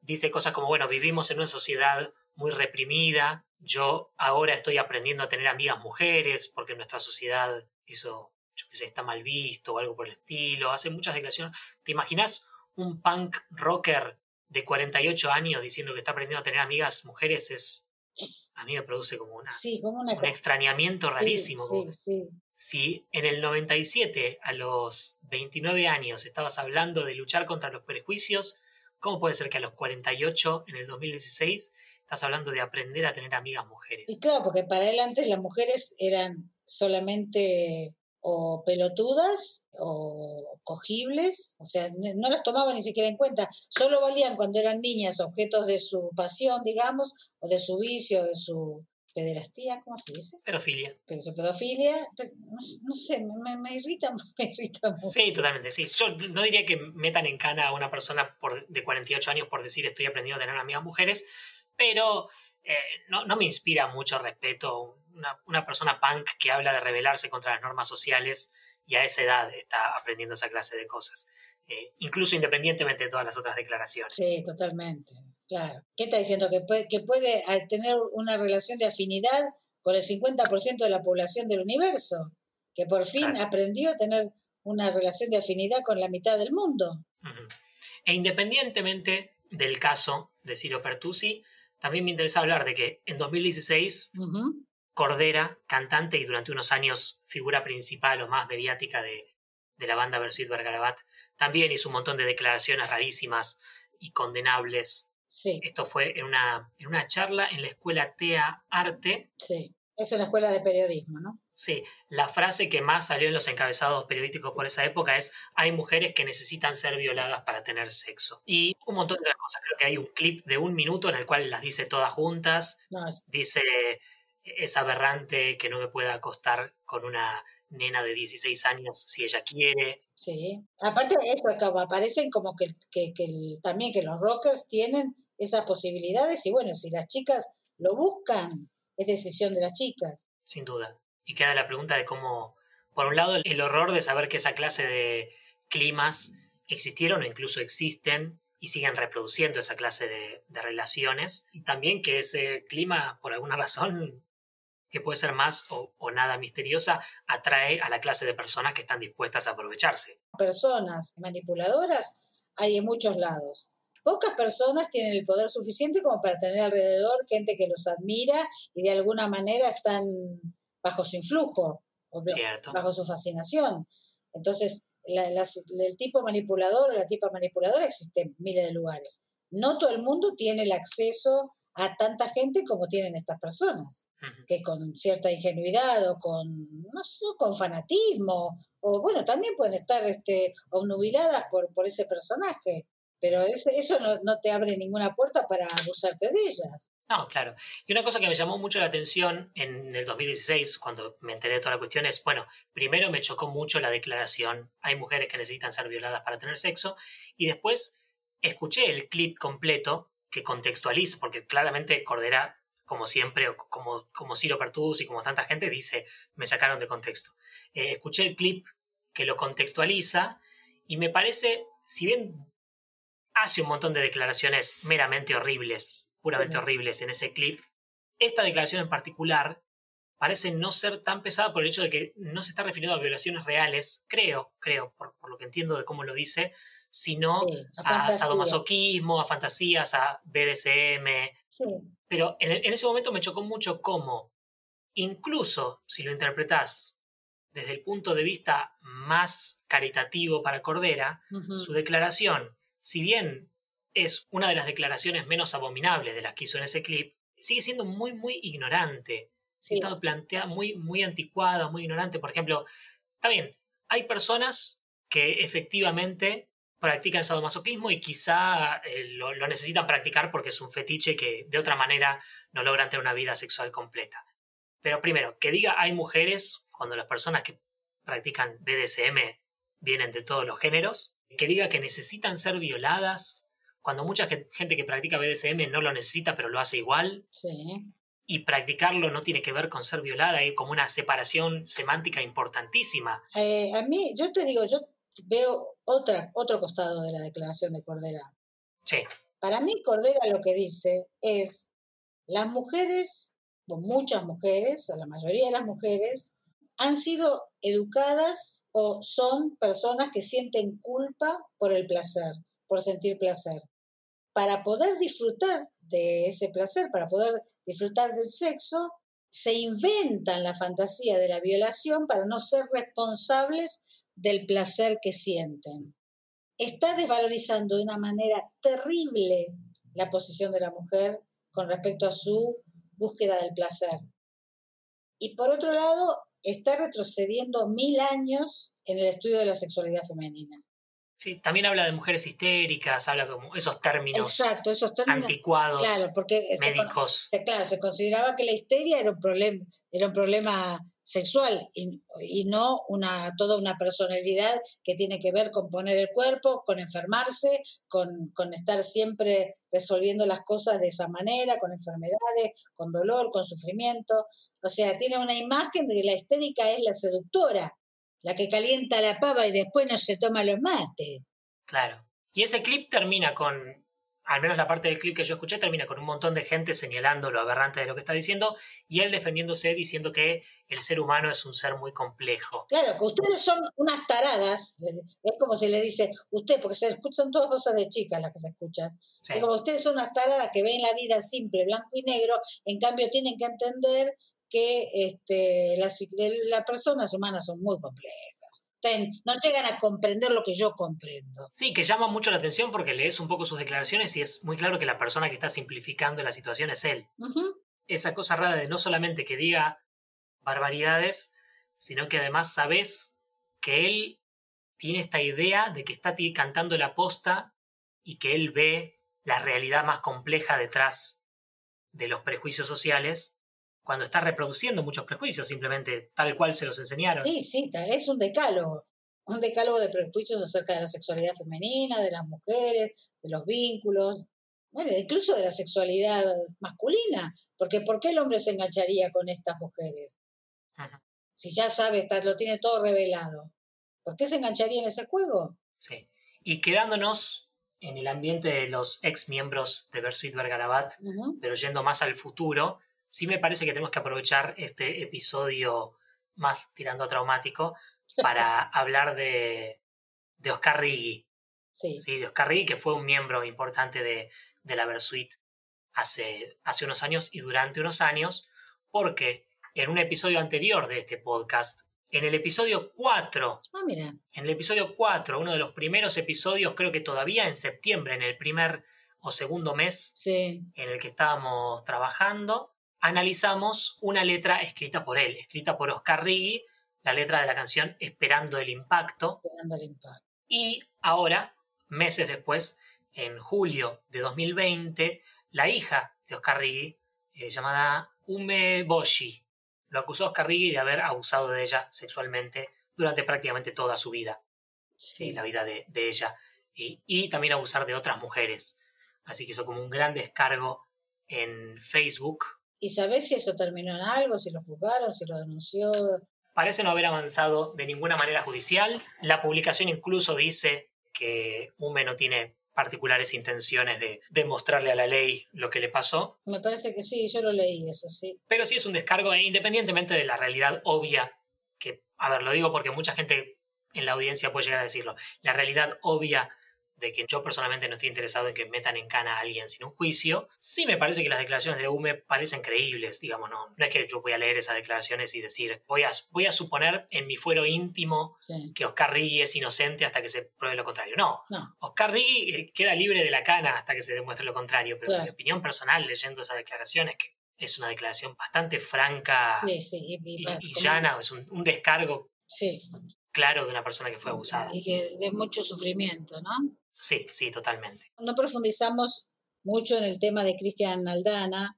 Dice cosas como, bueno, vivimos en una sociedad muy reprimida, yo ahora estoy aprendiendo a tener amigas mujeres porque nuestra sociedad hizo, yo qué sé, está mal visto o algo por el estilo, hace muchas declaraciones. ¿Te imaginas un punk rocker de 48 años diciendo que está aprendiendo a tener amigas mujeres? Es, a mí me produce como, una, un extrañamiento rarísimo. Sí, si en el 97, a los 29 años, estabas hablando de luchar contra los prejuicios, ¿cómo puede ser que a los 48, en el 2016, estás hablando de aprender a tener amigas mujeres? Y claro, porque para él antes las mujeres eran solamente o pelotudas o cogibles, o sea, no las tomaba ni siquiera en cuenta, solo valían cuando eran niñas objetos de su pasión, digamos, o de su vicio, de su pederastía, ¿cómo se dice? Pedofilia. pedofilia, no, sé, me, me, irrita, me irrita mucho. Sí, totalmente, sí. Yo no diría que metan en cana a una persona por, de 48 años por decir estoy aprendiendo a tener amigas mujeres, pero eh, no, no, me inspira mucho respeto una, una persona punk que habla de rebelarse contra las normas sociales y a esa edad está aprendiendo esa clase de cosas. Eh, incluso independientemente de todas las otras declaraciones. Sí, totalmente, claro. ¿Qué está diciendo? Que puede, que puede eh, tener una relación de afinidad con el 50% de la población del universo, que por fin aprendió a tener una relación de afinidad con la mitad del mundo. E independientemente del caso de Ciro Pertusi, también me interesa hablar de que en 2016 Cordera, cantante y durante unos años figura principal o más mediática de, de la banda Versuit Vergarabat, también hizo un montón de declaraciones rarísimas y condenables. Sí. Esto fue en una, en una charla en la escuela TEA Arte. Sí, es una escuela de periodismo, ¿no? Sí, la frase que más salió en los encabezados periodísticos por esa época es hay mujeres que necesitan ser violadas para tener sexo. Y un montón de otras cosas. Creo que hay un clip de un minuto en el cual las dice todas juntas. Dice es aberrante que no me pueda acostar con una nena de 16 años si ella quiere. Sí, aparte de eso, aparecen como que, que, también que los rockers tienen esas posibilidades y bueno, si las chicas lo buscan, es decisión de las chicas. Sin duda. Y queda la pregunta de cómo, por un lado, el horror de saber que esa clase de climas existieron o incluso existen y siguen reproduciendo esa clase de, de relaciones. Y también que ese clima, por alguna razón, que puede ser más o, nada misteriosa, atrae a la clase de personas que están dispuestas a aprovecharse. Personas manipuladoras hay en muchos lados. Pocas personas tienen el poder suficiente como para tener alrededor gente que los admira y de alguna manera están bajo su influjo, bajo su fascinación. Entonces, el tipo manipulador o la tipa manipuladora existe en miles de lugares. No todo el mundo tiene el acceso a tanta gente como tienen estas personas, que con cierta ingenuidad o con, no sé, con fanatismo, o bueno, también pueden estar este, obnubiladas por, por ese personaje, pero eso no, no, te abre ninguna puerta para abusarte de ellas. No, claro. Y una cosa que me llamó mucho la atención en el 2016, cuando me enteré de toda la cuestión, es, bueno, primero me chocó mucho la declaración, hay mujeres que necesitan ser violadas para tener sexo, y después escuché el clip completo que contextualiza, porque claramente Cordera, como siempre, o como, como Ciro Pertus y como tanta gente, dice, me sacaron de contexto. Eh, escuché el clip que lo contextualiza y me parece, si bien hace un montón de declaraciones meramente horribles, puramente horribles en ese clip, esta declaración en particular parece no ser tan pesada por el hecho de que no se está refiriendo a violaciones reales, creo, creo, por, por lo que entiendo de cómo lo dice, sino a, sadomasoquismo, a fantasías, a BDSM. Pero en, ese momento me chocó mucho cómo, incluso si lo interpretás desde el punto de vista más caritativo para Cordera, su declaración, si bien es una de las declaraciones menos abominables de las que hizo en ese clip, sigue siendo muy, muy ignorante. Sí. Está planteada muy, muy anticuada, muy ignorante. Por ejemplo, está bien, hay personas que efectivamente practican sadomasoquismo y quizá eh, lo, lo necesitan practicar porque es un fetiche que de otra manera no logran tener una vida sexual completa. Pero primero, que diga hay mujeres, cuando las personas que practican BDSM vienen de todos los géneros, que diga que necesitan ser violadas, cuando mucha gente que practica BDSM no lo necesita pero lo hace igual. Sí. Y practicarlo no tiene que ver con ser violada, hay como una separación semántica importantísima. Eh, a mí, yo te digo, yo veo otra, otro costado de la declaración de Cordera. Sí. Para mí, Cordera lo que dice es, las mujeres, o muchas mujeres, o la mayoría de las mujeres, han sido educadas o son personas que sienten culpa por el placer, por sentir placer. Para poder disfrutar de ese placer, para poder disfrutar del sexo, se inventan la fantasía de la violación para no ser responsables del placer que sienten. Está desvalorizando de una manera terrible la posición de la mujer con respecto a su búsqueda del placer. Y por otro lado, está retrocediendo mil años en el estudio de la sexualidad femenina. Sí, también habla de mujeres histéricas, habla como esos términos, Exacto, esos términos anticuados, claro, porque médicos. Se, claro, se consideraba que la histeria era un problema, era un problema sexual y, y, no una, toda una personalidad que tiene que ver con poner el cuerpo, con enfermarse, con, con estar siempre resolviendo las cosas de esa manera, con enfermedades, con dolor, con sufrimiento. O sea, tiene una imagen de que la histérica es la seductora, la que calienta la pava y después no se toma los mates. Claro. Y ese clip termina con, al menos la parte del clip que yo escuché, termina con un montón de gente señalando lo aberrante de lo que está diciendo y él defendiéndose diciendo que el ser humano es un ser muy complejo. Claro, que ustedes son unas taradas, es como se le dice, usted, porque se escuchan todas cosas de chicas las que se escuchan, sí. es como ustedes son unas taradas que ven la vida simple, blanco y negro, en cambio tienen que entender que este, las, las personas humanas son muy complejas. No llegan a comprender lo que yo comprendo. Sí, que llama mucho la atención porque lees un poco sus declaraciones y es muy claro que la persona que está simplificando la situación es él. Uh -huh. Esa cosa rara de no solamente que diga barbaridades, sino que además sabes que él tiene esta idea de que está cantando la posta y que él ve la realidad más compleja detrás de los prejuicios sociales cuando está reproduciendo muchos prejuicios, simplemente tal cual se los enseñaron. Sí, sí, es un decálogo, un decálogo de prejuicios acerca de la sexualidad femenina, de las mujeres, de los vínculos, bueno, incluso de la sexualidad masculina, porque ¿por qué el hombre se engancharía con estas mujeres? Ajá. Si ya sabe, está, lo tiene todo revelado. ¿Por qué se engancharía en ese juego? Sí. Y quedándonos en el ambiente de los ex miembros de Bersuit Vergarabat, Uh -huh. pero yendo más al futuro, sí me parece que tenemos que aprovechar este episodio más tirando a traumático para hablar de, de Oscar Riggi. Sí. Sí, de Oscar Riggi, que fue un miembro importante de, de la Versuit hace, hace unos años y durante unos años, porque en un episodio anterior de este podcast, en el episodio 4, Ah, mira. en el episodio 4, uno de los primeros episodios, creo que todavía en septiembre, en el primer o segundo mes Sí. en el que estábamos trabajando, analizamos una letra escrita por él, escrita por Oscar Riggi, la letra de la canción Esperando el Impacto. Esperando el impacto. Y ahora, meses después, en julio de 2020, la hija de Oscar Riggi, eh, llamada Ume Boshi, lo acusó a Oscar Riggi de haber abusado de ella sexualmente durante prácticamente toda su vida, sí, la vida de, de ella, y, y también abusar de otras mujeres. Así que hizo como un gran descargo en Facebook ¿Y sabés si eso terminó en algo? ¿Si lo juzgaron? ¿Si lo denunció? Parece no haber avanzado de ninguna manera judicial. La publicación incluso dice que Hume no tiene particulares intenciones de demostrarle a la ley lo que le pasó. Me parece que sí, yo lo leí, eso sí. Pero sí es un descargo, e independientemente de la realidad obvia, que, a ver, lo digo porque mucha gente en la audiencia puede llegar a decirlo, la realidad obvia de que yo personalmente no estoy interesado en que metan en cana a alguien sin un juicio, sí me parece que las declaraciones de Hume parecen creíbles, digamos, no, no es que yo voy a leer esas declaraciones y decir, voy a, voy a suponer en mi fuero íntimo Sí. que Oscar Riggi es inocente hasta que se pruebe lo contrario. No, No, Oscar Riggi eh, queda libre de la cana hasta que se demuestre lo contrario, pero Claro. mi opinión personal leyendo esas declaraciones, que es una declaración bastante franca sí, sí. Y, y- y, llana, es un, un descargo Sí, claro de una persona que fue abusada. Y que de mucho sufrimiento, ¿no? Sí, sí, totalmente. No profundizamos mucho en el tema de Cristian Aldana,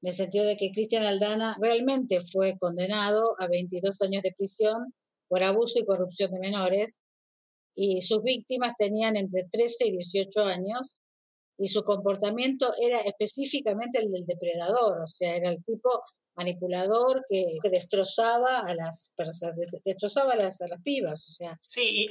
en el sentido de que Cristian Aldana realmente fue condenado a 22 años de prisión por abuso y corrupción de menores, y sus víctimas tenían entre 13 y 18 años, y su comportamiento era específicamente el del depredador, o sea, era el tipo manipulador que, destrozaba a las personas, destrozaba a las, a las pibas, o sea. Sí,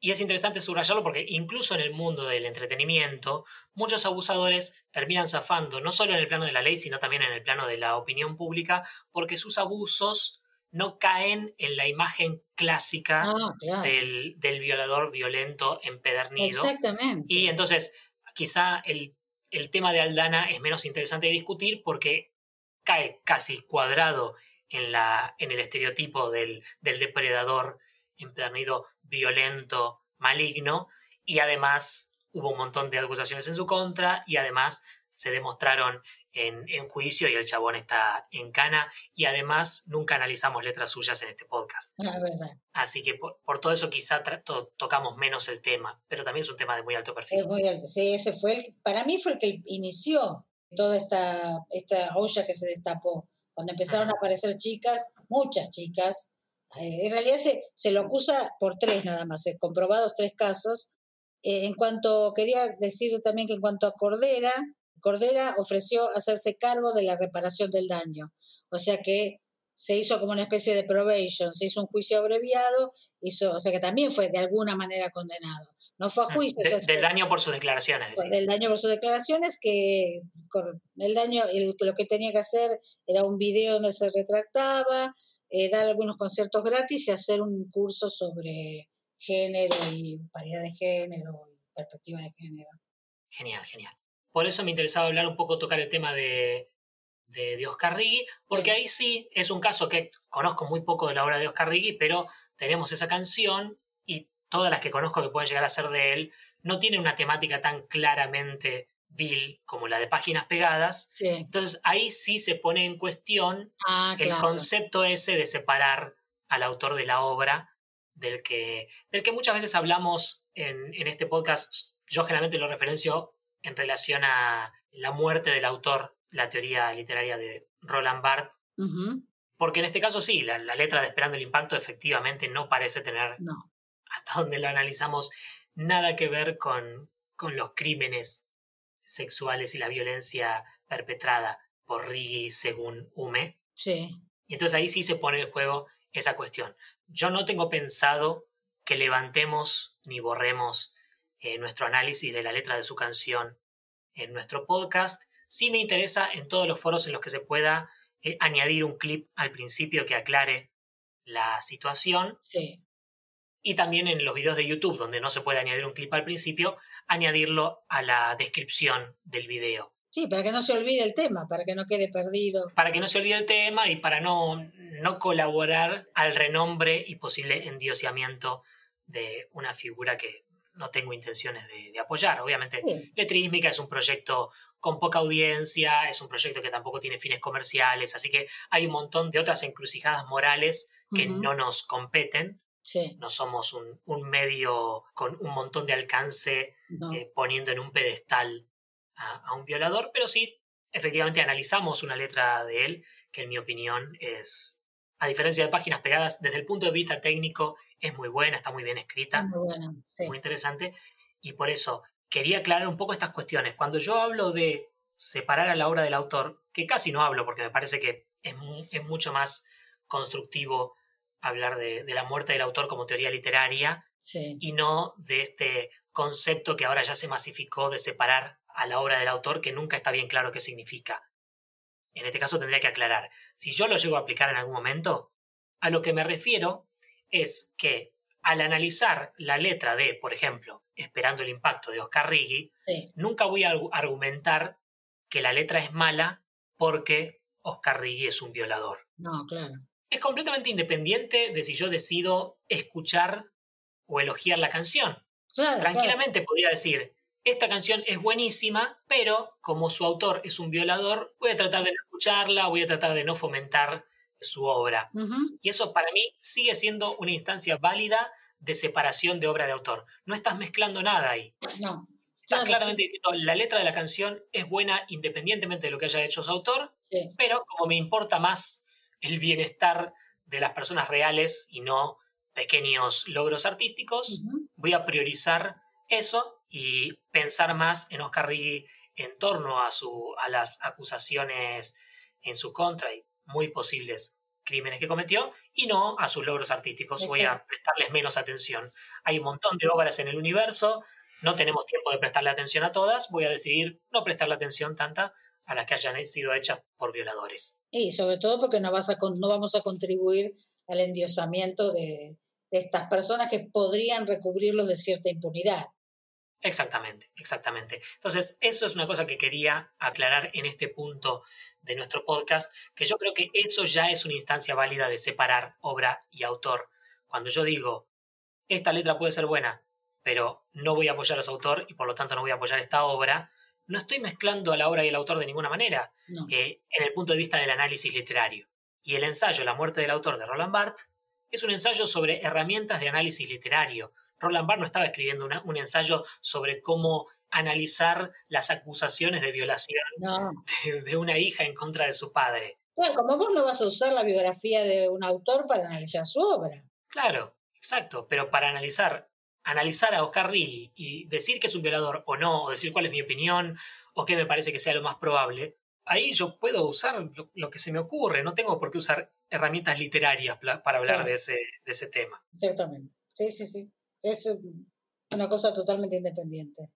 y es interesante subrayarlo porque incluso en el mundo del entretenimiento, muchos abusadores terminan zafando, no solo en el plano de la ley, sino también en el plano de la opinión pública, porque sus abusos no caen en la imagen clásica ah, del, violador violento empedernido. Exactamente. Y entonces, quizá el, tema de Aldana es menos interesante de discutir porque cae casi cuadrado en, la, en el estereotipo del, del depredador empedernido violento, maligno, y además hubo un montón de acusaciones en su contra y además se demostraron en, juicio y el chabón está en cana y además nunca analizamos letras suyas en este podcast. Ah, verdad. Así que por, todo eso quizá tocamos menos el tema, pero también es un tema de muy alto perfil. Es muy alto, sí, ese fue el, para mí fue el que inició toda esta, esta olla que se destapó. Cuando empezaron a aparecer chicas, muchas chicas, en realidad se, se, lo acusa por tres nada más, eh, comprobados tres casos. Eh, en cuanto, quería decir también que en cuanto a Cordera, Cordera ofreció hacerse cargo de la reparación del daño. O sea que se hizo como una especie de probation, se hizo un juicio abreviado, hizo, o sea que también fue de alguna manera condenado. No fue a mm, juicio. del daño por sus declaraciones. Del daño por sus declaraciones, que el daño, lo que tenía que hacer era un video donde se retractaba, eh, dar algunos conciertos gratis y hacer un curso sobre género y paridad de género y perspectiva de género. Genial, genial. Por eso me interesaba hablar un poco, tocar el tema de, de, Oscar Riggi, porque ahí sí es un caso que conozco muy poco de la obra de Oscar Riggi, pero tenemos esa canción y todas las que conozco que pueden llegar a ser de él no tienen una temática tan claramente vil como la de páginas pegadas. Entonces ahí sí se pone en cuestión ah, el concepto ese de separar al autor de la obra, del que, del que muchas veces hablamos en, en este podcast. Yo generalmente lo referencio en relación a la muerte del autor, la teoría literaria de Roland Barthes. Porque en este caso sí, la, letra de Esperando el Impacto efectivamente no parece tener, hasta donde lo analizamos, nada que ver con, con los crímenes sexuales y la violencia perpetrada por Rigi según Hume. Sí. Y entonces ahí sí se pone en juego esa cuestión. Yo no tengo pensado que levantemos ni borremos eh, nuestro análisis de la letra de su canción en nuestro podcast. Sí me interesa en todos los foros en los que se pueda eh, añadir un clip al principio que aclare la situación. Sí. Y también en los videos de YouTube, donde no se puede añadir un clip al principio, añadirlo a la descripción del video. Sí, para que no se olvide el tema, para que no quede perdido. Para que no se olvide el tema y para no, no colaborar al renombre y posible endiosamiento de una figura que no tengo intenciones de, apoyar. Obviamente, Letrísmica es un proyecto con poca audiencia, es un proyecto que tampoco tiene fines comerciales, así que hay un montón de otras encrucijadas morales que no nos competen. No somos un, medio con un montón de alcance eh, poniendo en un pedestal a, un violador, pero sí, efectivamente analizamos una letra de él que en mi opinión es, a diferencia de páginas pegadas, desde el punto de vista técnico es muy buena, está muy bien escrita, muy, muy interesante, y por eso quería aclarar un poco estas cuestiones. Cuando yo hablo de separar a la obra del autor, que casi no hablo porque me parece que es, es mucho más constructivo hablar de, la muerte del autor como teoría literaria y no de este concepto que ahora ya se masificó de separar a la obra del autor que nunca está bien claro qué significa. En este caso tendría que aclarar, si yo lo llego a aplicar en algún momento, a lo que me refiero es que al analizar la letra de, por ejemplo, Esperando el impacto de Oscar Riggi, nunca voy a argumentar que la letra es mala porque Oscar Riggi es un violador. No, claro es completamente independiente de si yo decido escuchar o elogiar la canción. Tranquilamente podría decir, esta canción es buenísima, pero como su autor es un violador, voy a tratar de no escucharla, voy a tratar de no fomentar su obra. Y eso para mí sigue siendo una instancia válida de separación de obra de autor. No estás mezclando nada ahí. No. Estás claramente diciendo, la letra de la canción es buena independientemente de lo que haya hecho su autor, pero como me importa más el bienestar de las personas reales y no pequeños logros artísticos, voy a priorizar eso y pensar más en Oscar Riggi en torno a, su, a las acusaciones en su contra y muy posibles crímenes que cometió y no a sus logros artísticos. Voy a prestarles menos atención. Hay un montón de obras en el universo, no tenemos tiempo de prestarle atención a todas, voy a decidir no prestarle atención tanta a las que hayan sido hechas por violadores. Y sobre todo porque no, vas a, no vamos a contribuir al endiosamiento de, de estas personas que podrían recubrirlos de cierta impunidad. Exactamente, exactamente. Entonces, eso es una cosa que quería aclarar en este punto de nuestro podcast, que yo creo que eso ya es una instancia válida de separar obra y autor. Cuando yo digo, esta letra puede ser buena, pero no voy a apoyar a su autor y por lo tanto no voy a apoyar esta obra, no estoy mezclando a la obra y el autor de ninguna manera, eh, en el punto de vista del análisis literario. Y el ensayo La muerte del autor de Roland Barthes es un ensayo sobre herramientas de análisis literario, Roland Barthes no estaba escribiendo un ensayo sobre cómo analizar las acusaciones de violación de, una hija en contra de su padre. Claro, como vos no vas a usar la biografía de un autor para analizar su obra. Claro, exacto, pero para analizar, analizar a Oscar Riggi y decir que es un violador o no, o decir cuál es mi opinión, o qué me parece que sea lo más probable, ahí yo puedo usar lo, que se me ocurre, no tengo por qué usar herramientas literarias para hablar de, ese, de ese tema. Exactamente, sí, sí, sí. Es una cosa totalmente independiente.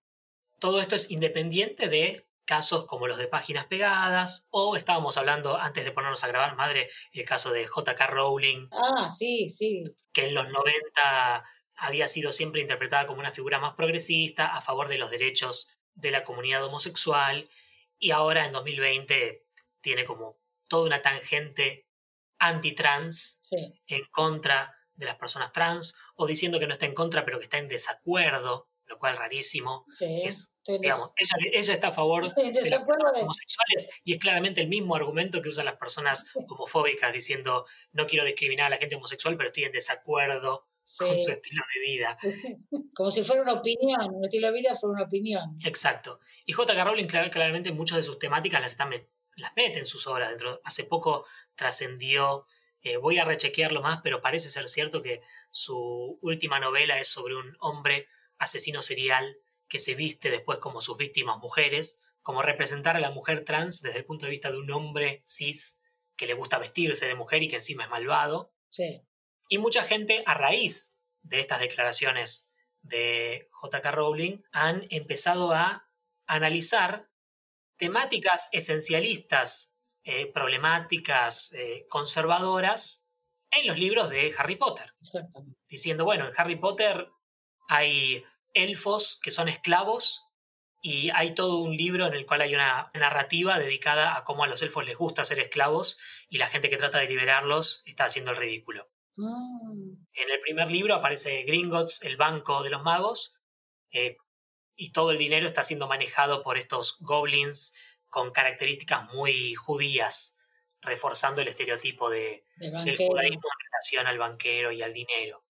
Todo esto es independiente de casos como los de páginas pegadas, o estábamos hablando antes de ponernos a grabar, madre, el caso de JK Rowling. Ah, sí, sí. Que en los 90 había sido siempre interpretada como una figura más progresista, a favor de los derechos de la comunidad homosexual, y ahora en 2020 tiene como toda una tangente anti-trans en contra de las personas trans, o diciendo que no está en contra, pero que está en desacuerdo, lo cual rarísimo. es, digamos, ella, está a favor de las personas homosexuales y es claramente el mismo argumento que usan las personas homofóbicas diciendo no quiero discriminar a la gente homosexual, pero estoy en desacuerdo con su estilo de vida. Como si fuera una opinión, un estilo de vida fuera una opinión. Exacto. Y J.K. Rowling claramente muchas de sus temáticas las, está, las mete en sus obras. Dentro, hace poco trascendió eh, voy a rechequearlo más, pero parece ser cierto que su última novela es sobre un hombre asesino serial que se viste después como sus víctimas mujeres, como representar a la mujer trans desde el punto de vista de un hombre cis que le gusta vestirse de mujer y que encima es malvado. Sí. Y mucha gente, a raíz de estas declaraciones de JK Rowling, han empezado a analizar temáticas esencialistas eh, problemáticas eh, conservadoras en los libros de Harry Potter. Diciendo, bueno, en Harry Potter hay elfos que son esclavos y hay todo un libro en el cual hay una narrativa dedicada a cómo a los elfos les gusta ser esclavos y la gente que trata de liberarlos está haciendo el ridículo. Mm. En el primer libro aparece Gringotts, el banco de los magos, eh, y todo el dinero está siendo manejado por estos goblins con características muy judías, reforzando el estereotipo de, del judaísmo en relación al banquero y al dinero.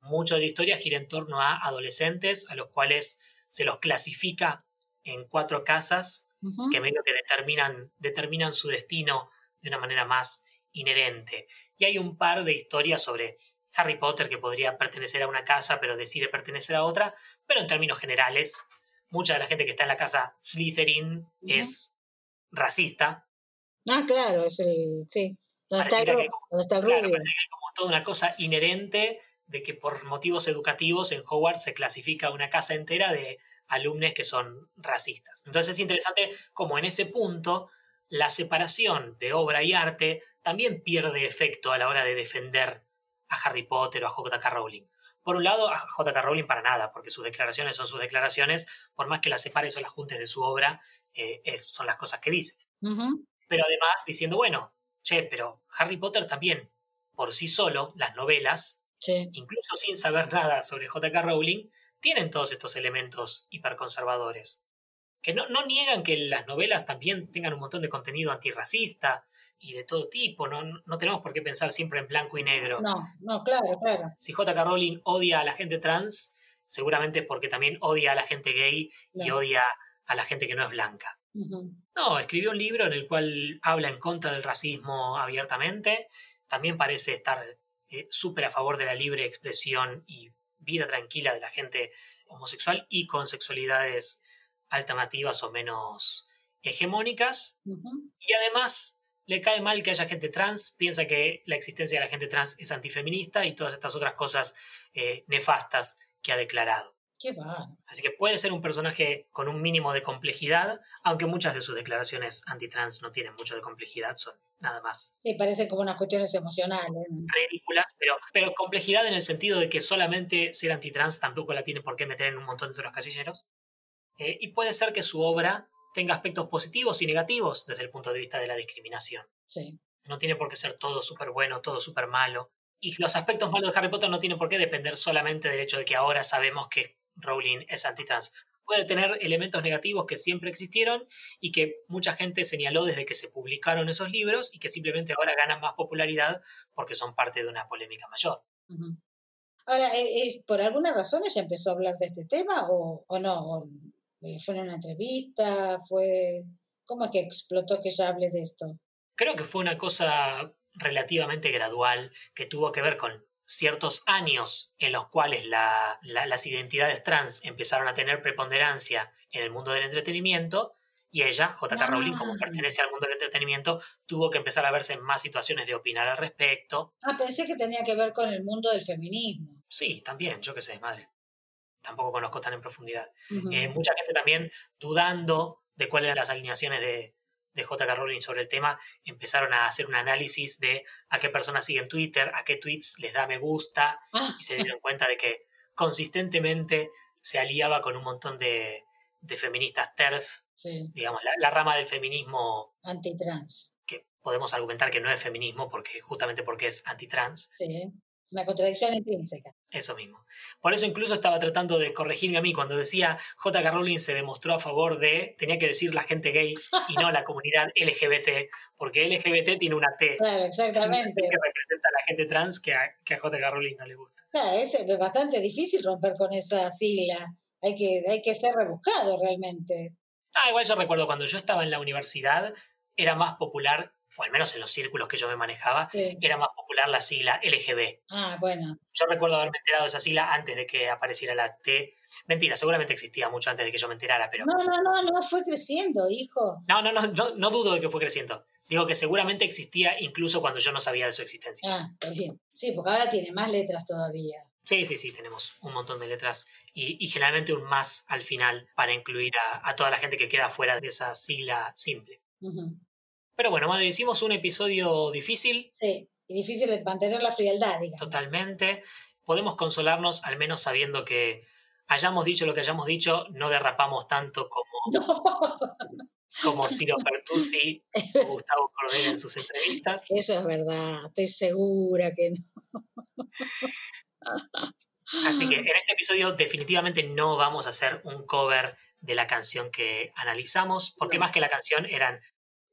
Mucho de la historia gira en torno a adolescentes a los cuales se los clasifica en cuatro casas que medio que determinan, determinan su destino de una manera más inherente. Y hay un par de historias sobre Harry Potter que podría pertenecer a una casa pero decide pertenecer a otra, pero en términos generales mucha de la gente que está en la casa Slytherin es racista. Ah, claro, es el, sí. Donde está, el, está claro, parece que hay como toda una cosa inherente de que por motivos educativos en Hogwarts se clasifica una casa entera de alumnos que son racistas. Entonces es interesante como en ese punto la separación de obra y arte también pierde efecto a la hora de defender a Harry Potter o a J.K. Rowling. Por un lado, a J.K. Rowling para nada, porque sus declaraciones son sus declaraciones, por más que las separes o las juntes de su obra, eh, son las cosas que dice. Pero además diciendo, bueno, che, pero Harry Potter también, por sí solo, las novelas, incluso sin saber nada sobre J.K. Rowling, tienen todos estos elementos hiperconservadores. Que no, no niegan que las novelas también tengan un montón de contenido antirracista y de todo tipo, no, no tenemos por qué pensar siempre en blanco y negro. No, no, claro, claro. Si J.K. Rowling odia a la gente trans, seguramente porque también odia a la gente gay y odia a la gente que no es blanca. No, escribió un libro en el cual habla en contra del racismo abiertamente. También parece estar eh, súper a favor de la libre expresión y vida tranquila de la gente homosexual y con sexualidades alternativas o menos hegemónicas. Y además le cae mal que haya gente trans, piensa que la existencia de la gente trans es antifeminista y todas estas otras cosas eh, nefastas que ha declarado. Qué bárbaro. Así que puede ser un personaje con un mínimo de complejidad, aunque muchas de sus declaraciones antitrans no tienen mucho de complejidad, son nada más Sí, parecen como unas cuestiones emocionales. ridículas, pero, pero complejidad en el sentido de que solamente ser antitrans tampoco la tiene por qué meter en un montón de otros casilleros. Eh, y puede ser que su obra tenga aspectos positivos y negativos desde el punto de vista de la discriminación. Sí. No tiene por qué ser todo súper bueno, todo súper malo. Y los aspectos malos de Harry Potter no tienen por qué depender solamente del hecho de que ahora sabemos que Rowling es antitrans. Puede tener elementos negativos que siempre existieron y que mucha gente señaló desde que se publicaron esos libros y que simplemente ahora ganan más popularidad porque son parte de una polémica mayor. Ahora, ¿eh, eh, ¿por alguna razón ella empezó a hablar de este tema o, o no? ¿O, ¿Fue en una entrevista? ¿Fue ¿Cómo es que explotó que ella hable de esto? Creo que fue una cosa relativamente gradual que tuvo que ver con ciertos años en los cuales la- la- las identidades trans empezaron a tener preponderancia en el mundo del entretenimiento y ella, J.K. Rowling, como Ah. pertenece al mundo del entretenimiento, tuvo que empezar a verse en más situaciones de opinar al respecto. Ah, pensé que tenía que ver con el mundo del feminismo. Sí, también, yo qué sé, madre. Tampoco conozco tan en profundidad. Eh, mucha gente también dudando de cuáles eran las alineaciones de, de J.K. Rowling sobre el tema, empezaron a hacer un análisis de a qué personas siguen Twitter, a qué tweets les da me gusta, Ah, y se dieron cuenta de que consistentemente se aliaba con un montón de, de feministas TERF, sí, digamos, la, la rama del feminismo antitrans. que podemos argumentar que no es feminismo porque justamente porque es antitrans, Sí, una contradicción intrínseca. Eso mismo. Por eso incluso estaba tratando de corregirme a mí cuando decía J.K. Rowling se demostró a favor de, tenía que decir la gente gay y no la comunidad LGBT, porque LGBT tiene una T Claro, que exactamente. representa a la gente trans que a, que a J.K. Rowling no le gusta. Claro, es eh, bastante difícil romper con esa sigla. Hay que, hay que ser rebuscado realmente. Ah, igual yo recuerdo cuando yo estaba en la universidad, era más popular, o al menos en los círculos que yo me manejaba, Sí. era más popular la sigla LGB. Ah, bueno. Yo recuerdo haberme enterado de esa sigla antes de que apareciera la T. Mentira, seguramente existía mucho antes de que yo me enterara, pero... No, no, no, no, fue creciendo, hijo. No, no, no, no, no dudo de que fue creciendo. Digo que seguramente existía incluso cuando yo no sabía de su existencia. Ah, está bien. Sí, porque ahora tiene más letras todavía. Sí, sí, sí, tenemos un montón de letras y, y generalmente un más al final para incluir a, a toda la gente que queda fuera de esa sigla simple. Pero bueno, madre, hicimos un episodio difícil, Sí, y difícil de mantener la frialdad, digamos. totalmente. Podemos consolarnos al menos sabiendo que hayamos dicho lo que hayamos dicho, no derrapamos tanto como, No, como Ciro Pertusi o Gustavo Cordero en sus entrevistas. eso es verdad, estoy segura que no. Así que en este episodio definitivamente no vamos a hacer un cover de la canción que analizamos, porque No. más que la canción eran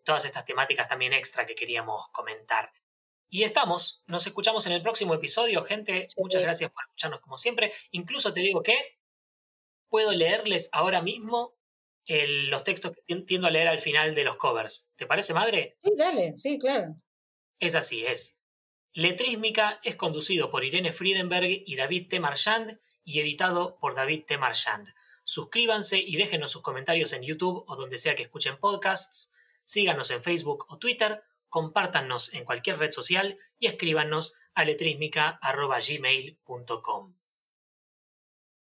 todas estas temáticas también extra que queríamos comentar. Y estamos, nos escuchamos en el próximo episodio, gente. Sí. Muchas gracias por escucharnos como siempre. Incluso te digo que puedo leerles ahora mismo el- los textos que tien- tiendo a leer al final de los covers. ¿Te parece, madre? Sí, dale, sí, claro. Es así, es. Letrísmica es conducido por Irene Friedenberg y David T. Marchand y editado por David T. Marchand. Suscríbanse y déjenos sus comentarios en YouTube o donde sea que escuchen podcasts. Síganos en Facebook o Twitter, compártanos en cualquier red social y escríbanos a letrísmica.gmail.com.